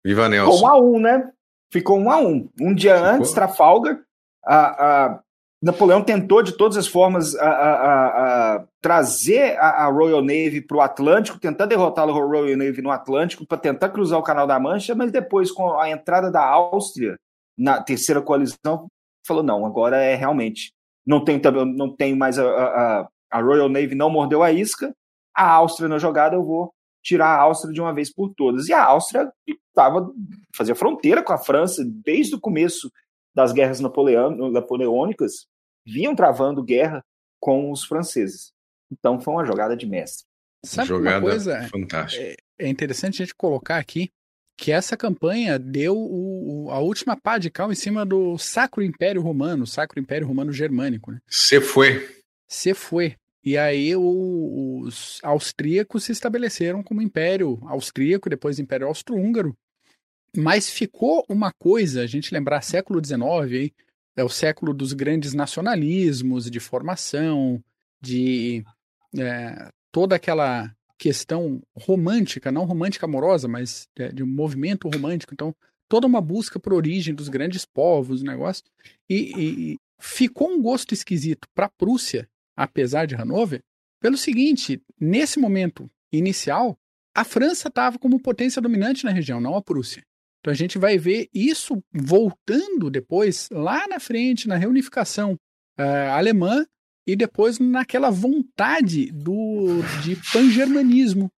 Viva Nelson. Ficou 1x1, né? Ficou 1x1. Um dia Ficou... antes, Trafalgar. A, a, Napoleão tentou de todas as formas a, a, a trazer a, Royal Navy para o Atlântico, tentar derrotar a Royal Navy no Atlântico para tentar cruzar o Canal da Mancha, mas depois, com a entrada da Áustria na terceira coalizão, falou: não, agora é realmente. Não tem, não tem mais a, a Royal Navy, não mordeu a isca, a Áustria na jogada, eu vou tirar a Áustria de uma vez por todas. E a Áustria estava fazia fronteira com a França desde o começo das guerras napoleônicas vinham travando guerra com os franceses. Então foi uma jogada de mestre. Sabe jogada uma coisa fantástica. É, é interessante a gente colocar aqui que essa campanha deu o, a última pá de cal em cima do Sacro Império Romano, Sacro Império Romano Germânico. Né? Se foi. Se foi. E aí o, os austríacos se estabeleceram como Império Austríaco, depois Império Austro-Húngaro. Mas ficou uma coisa, a gente lembrar século XIX, é o século dos grandes nacionalismos, de formação, de é, toda aquela questão romântica, não romântica amorosa, mas de, de um movimento romântico. Então, toda uma busca por origem dos grandes povos, o negócio. E, e ficou um gosto esquisito para a Prússia, apesar de Hanover, pelo seguinte: nesse momento inicial, a França estava como potência dominante na região, não a Prússia. Então a gente vai ver isso voltando depois, lá na frente, na reunificação uh, alemã, e depois naquela vontade do, de pan-germanismo,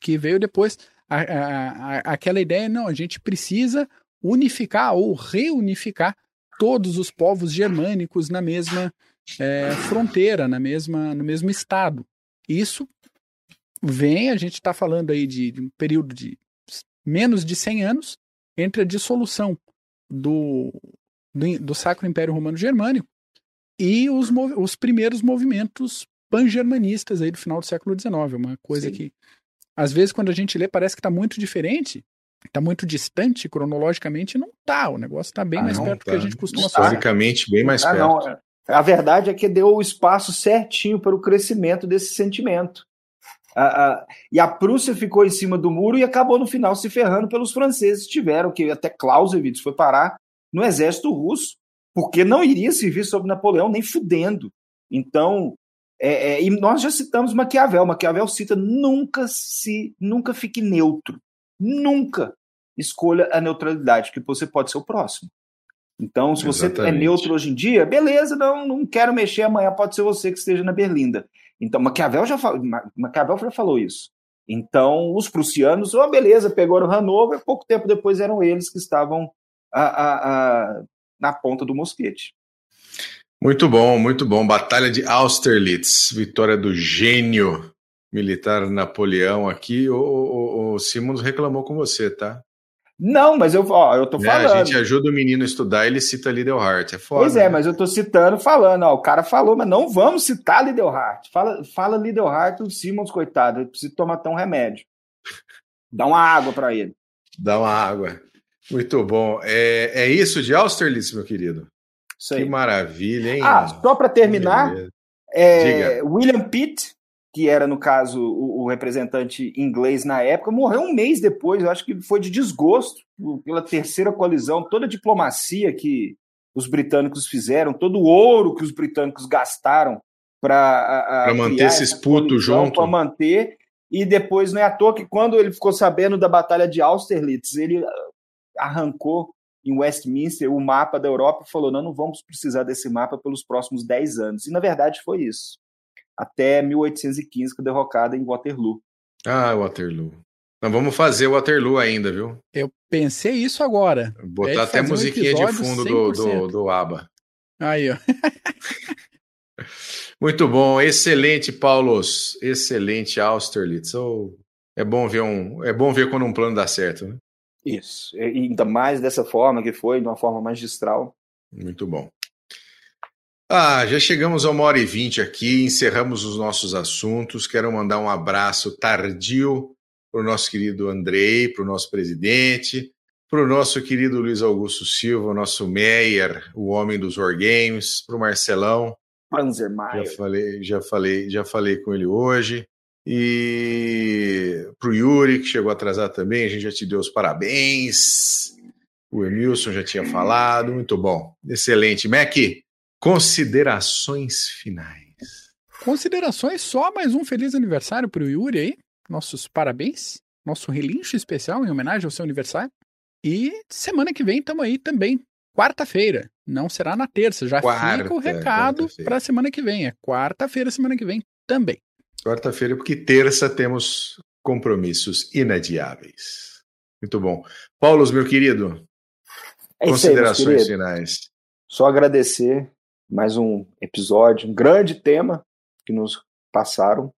que veio depois a, a, a, aquela ideia, não, a gente precisa unificar ou reunificar todos os povos germânicos na mesma é, fronteira, na mesma, no mesmo estado. Isso vem, a gente está falando aí de, de, um período de menos de 100 anos entre a dissolução do, do, do Sacro Império Romano Germânico e os, os primeiros movimentos pan-germanistas aí do final do século XIX. Uma coisa Sim. que, às vezes, quando a gente lê, parece que está muito diferente, está muito distante cronologicamente, não está. O negócio está bem ah, mais perto tá. do que a tá. gente costuma falar. Historicamente, bem mais ah, perto. Não. A verdade é que deu o espaço certinho para o crescimento desse sentimento. e a Prússia ficou em cima do muro e acabou no final se ferrando pelos franceses. Tiveram que até Clausewitz foi parar no exército russo porque não iria servir sobre Napoleão nem fudendo. Então, é, é, e nós já citamos Maquiavel. Maquiavel cita nunca se, nunca fique neutro, nunca escolha a neutralidade, porque você pode ser o próximo. Então, se você é Exatamente. neutro hoje em dia, beleza, não, não quero mexer amanhã, pode ser você que esteja na Berlinda. Então, Maquiavel já, falou, Maquiavel já falou isso. Então, os prussianos, oh, beleza, pegaram Hanover, pouco tempo depois eram eles que estavam a, a, a, na ponta do mosquete. Muito bom, muito bom. Batalha de Austerlitz, vitória do gênio militar Napoleão aqui. O, o, o Simons reclamou com você, tá? Não, mas eu, ó, eu tô é, falando. A gente ajuda o menino a estudar, ele cita Lidelhart, é foda. Pois é, né? mas eu tô citando, falando, ó, o cara falou, mas não vamos citar Lidelhart. Fala, fala Lidelhart, o Simons, coitado, ele precisa tomar tão remédio. Dá uma água para ele. Dá uma água. Muito bom. É, é isso de Austerlitz, meu querido? Isso aí. Que maravilha, hein? Ah, só para terminar, é, William Pitt, que era, no caso, o, o, representante inglês na época, morreu um mês depois. Eu acho que foi de desgosto pela terceira colisão, toda a diplomacia que os britânicos fizeram, todo o ouro que os britânicos gastaram para manter esses putos junto. Para manter. E depois não é à toa que quando ele ficou sabendo da Batalha de Austerlitz, ele arrancou em Westminster o mapa da Europa e falou: não, não vamos precisar desse mapa pelos próximos 10 anos. E na verdade foi isso. Até 1815, que derrocada em Waterloo. Ah, Waterloo. Nós vamos fazer o Waterloo ainda, viu? Eu pensei isso agora. Botar até musiquinha um de fundo do, do, do ABBA. Aí, ó. Muito bom, excelente, Paulos. Excelente, Austerlitz. Oh, é bom ver um, é bom ver quando um plano dá certo, né? Isso. E ainda mais dessa forma que foi, de uma forma magistral. Muito bom. Ah, já chegamos a uma hora e vinte aqui, encerramos os nossos assuntos. Quero mandar um abraço tardio para o nosso querido Andrei, para o nosso presidente, para o nosso querido Luiz Augusto Silva, nosso Meyer, o homem dos Wargames, para o Marcelão. Panzermeier. Já falei, já falei, já falei com ele hoje. E para o Yuri, que chegou atrasado também, a gente já te deu os parabéns. O Emilson já tinha falado, muito bom. Excelente. Mac, considerações finais. Considerações só mais um feliz aniversário para o Yuri aí. Nossos parabéns. Nosso relincho especial em homenagem ao seu aniversário. E semana que vem estamos aí também, quarta-feira. Não será na terça. Já Quarta, fica o recado para a semana que vem. É quarta-feira, semana que vem também. Quarta-feira, porque terça temos compromissos inadiáveis. Muito bom. Paulo, meu querido, é considerações aí, finais. Só agradecer mais um episódio, um grande tema que nos passaram.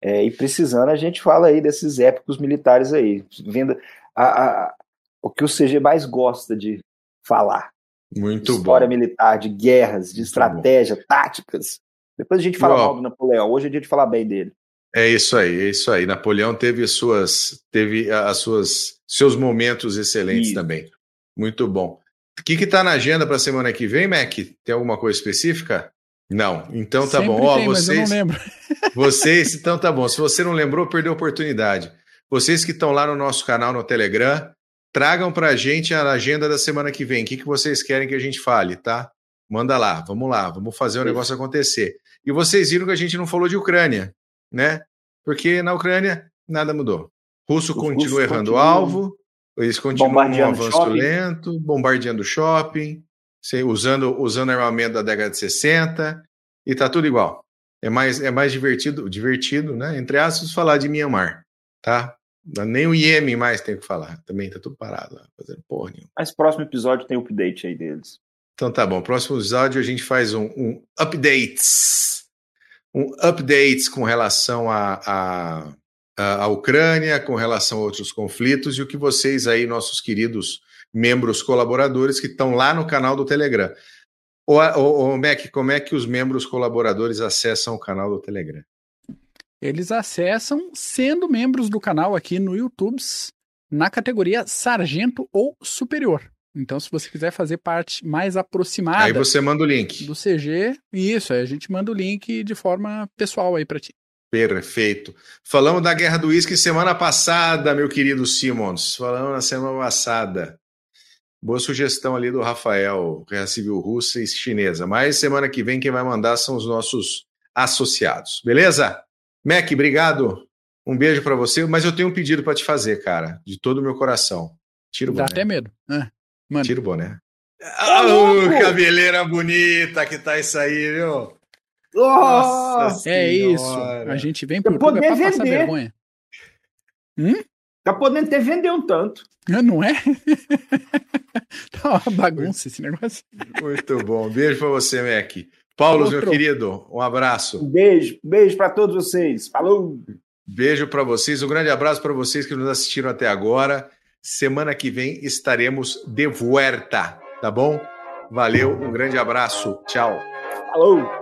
É, e precisando, a gente fala aí desses épicos militares aí. Vendo a, a, o que o CG mais gosta de falar. Muito História bom. militar, de guerras, de estratégia, táticas. Depois a gente fala mal do Napoleão. Hoje é dia de falar bem dele. É isso aí, é isso aí. Napoleão teve suas, teve as suas, seus momentos excelentes isso. também. Muito bom. O que está na agenda para a semana que vem, Mac? Tem alguma coisa específica? Não. Então tá Sempre bom. Ó, tem, vocês, mas eu não lembro. vocês, então tá bom. Se você não lembrou, perdeu a oportunidade. Vocês que estão lá no nosso canal no Telegram, tragam para a gente a agenda da semana que vem. O que, que vocês querem que a gente fale, tá? Manda lá, vamos lá, vamos fazer o negócio acontecer. E vocês viram que a gente não falou de Ucrânia, né? Porque na Ucrânia nada mudou. Russo continua errando o alvo, eles continuam um avanço shopping. lento, bombardeando o shopping, usando, usando armamento da década de 60, e tá tudo igual. É mais, é mais divertido, divertido, né? Entre aspas, falar de Myanmar, tá? Nem o Iêmen mais tem que falar. Também tá tudo parado lá, fazendo porra nenhuma. Mas próximo episódio tem update aí deles. Então tá bom. Próximo episódio a gente faz um, um updates. Um updates com relação a, a, a, Ucrânia, com relação a outros conflitos e o que vocês aí, nossos queridos membros colaboradores que estão lá no canal do Telegram. Ô, Mac, como é que os membros colaboradores acessam o canal do Telegram? Eles acessam sendo membros do canal aqui no YouTube na categoria Sargento ou Superior. Então, se você quiser fazer parte mais aproximada. Aí você manda o link. Do CG, isso, aí a gente manda o link de forma pessoal aí para ti. Perfeito. Falamos da Guerra do Uísque semana passada, meu querido Simons. Falamos na semana passada. Boa sugestão ali do Rafael, Guerra Civil Russa e Chinesa. Mas semana que vem quem vai mandar são os nossos associados. Beleza? Mac, obrigado. Um beijo para você. Mas eu tenho um pedido para te fazer, cara, de todo o meu coração. Tira o Dá boné. até medo. É. Mano. Tira o boné. Oh, cabeleira bonita que tá isso aí, viu? Nossa é isso. A gente vem por tudo é pra passar vergonha. Hum? Tá podendo até vender um tanto. Não é? tá uma bagunça esse negócio. Muito bom. Beijo pra você, Mac. Paulo, meu querido, um abraço. Um beijo, beijo para todos vocês. Falou. Beijo para vocês, um grande abraço para vocês que nos assistiram até agora. Semana que vem estaremos de vuelta, tá bom? Valeu, um grande abraço. Tchau. Falou.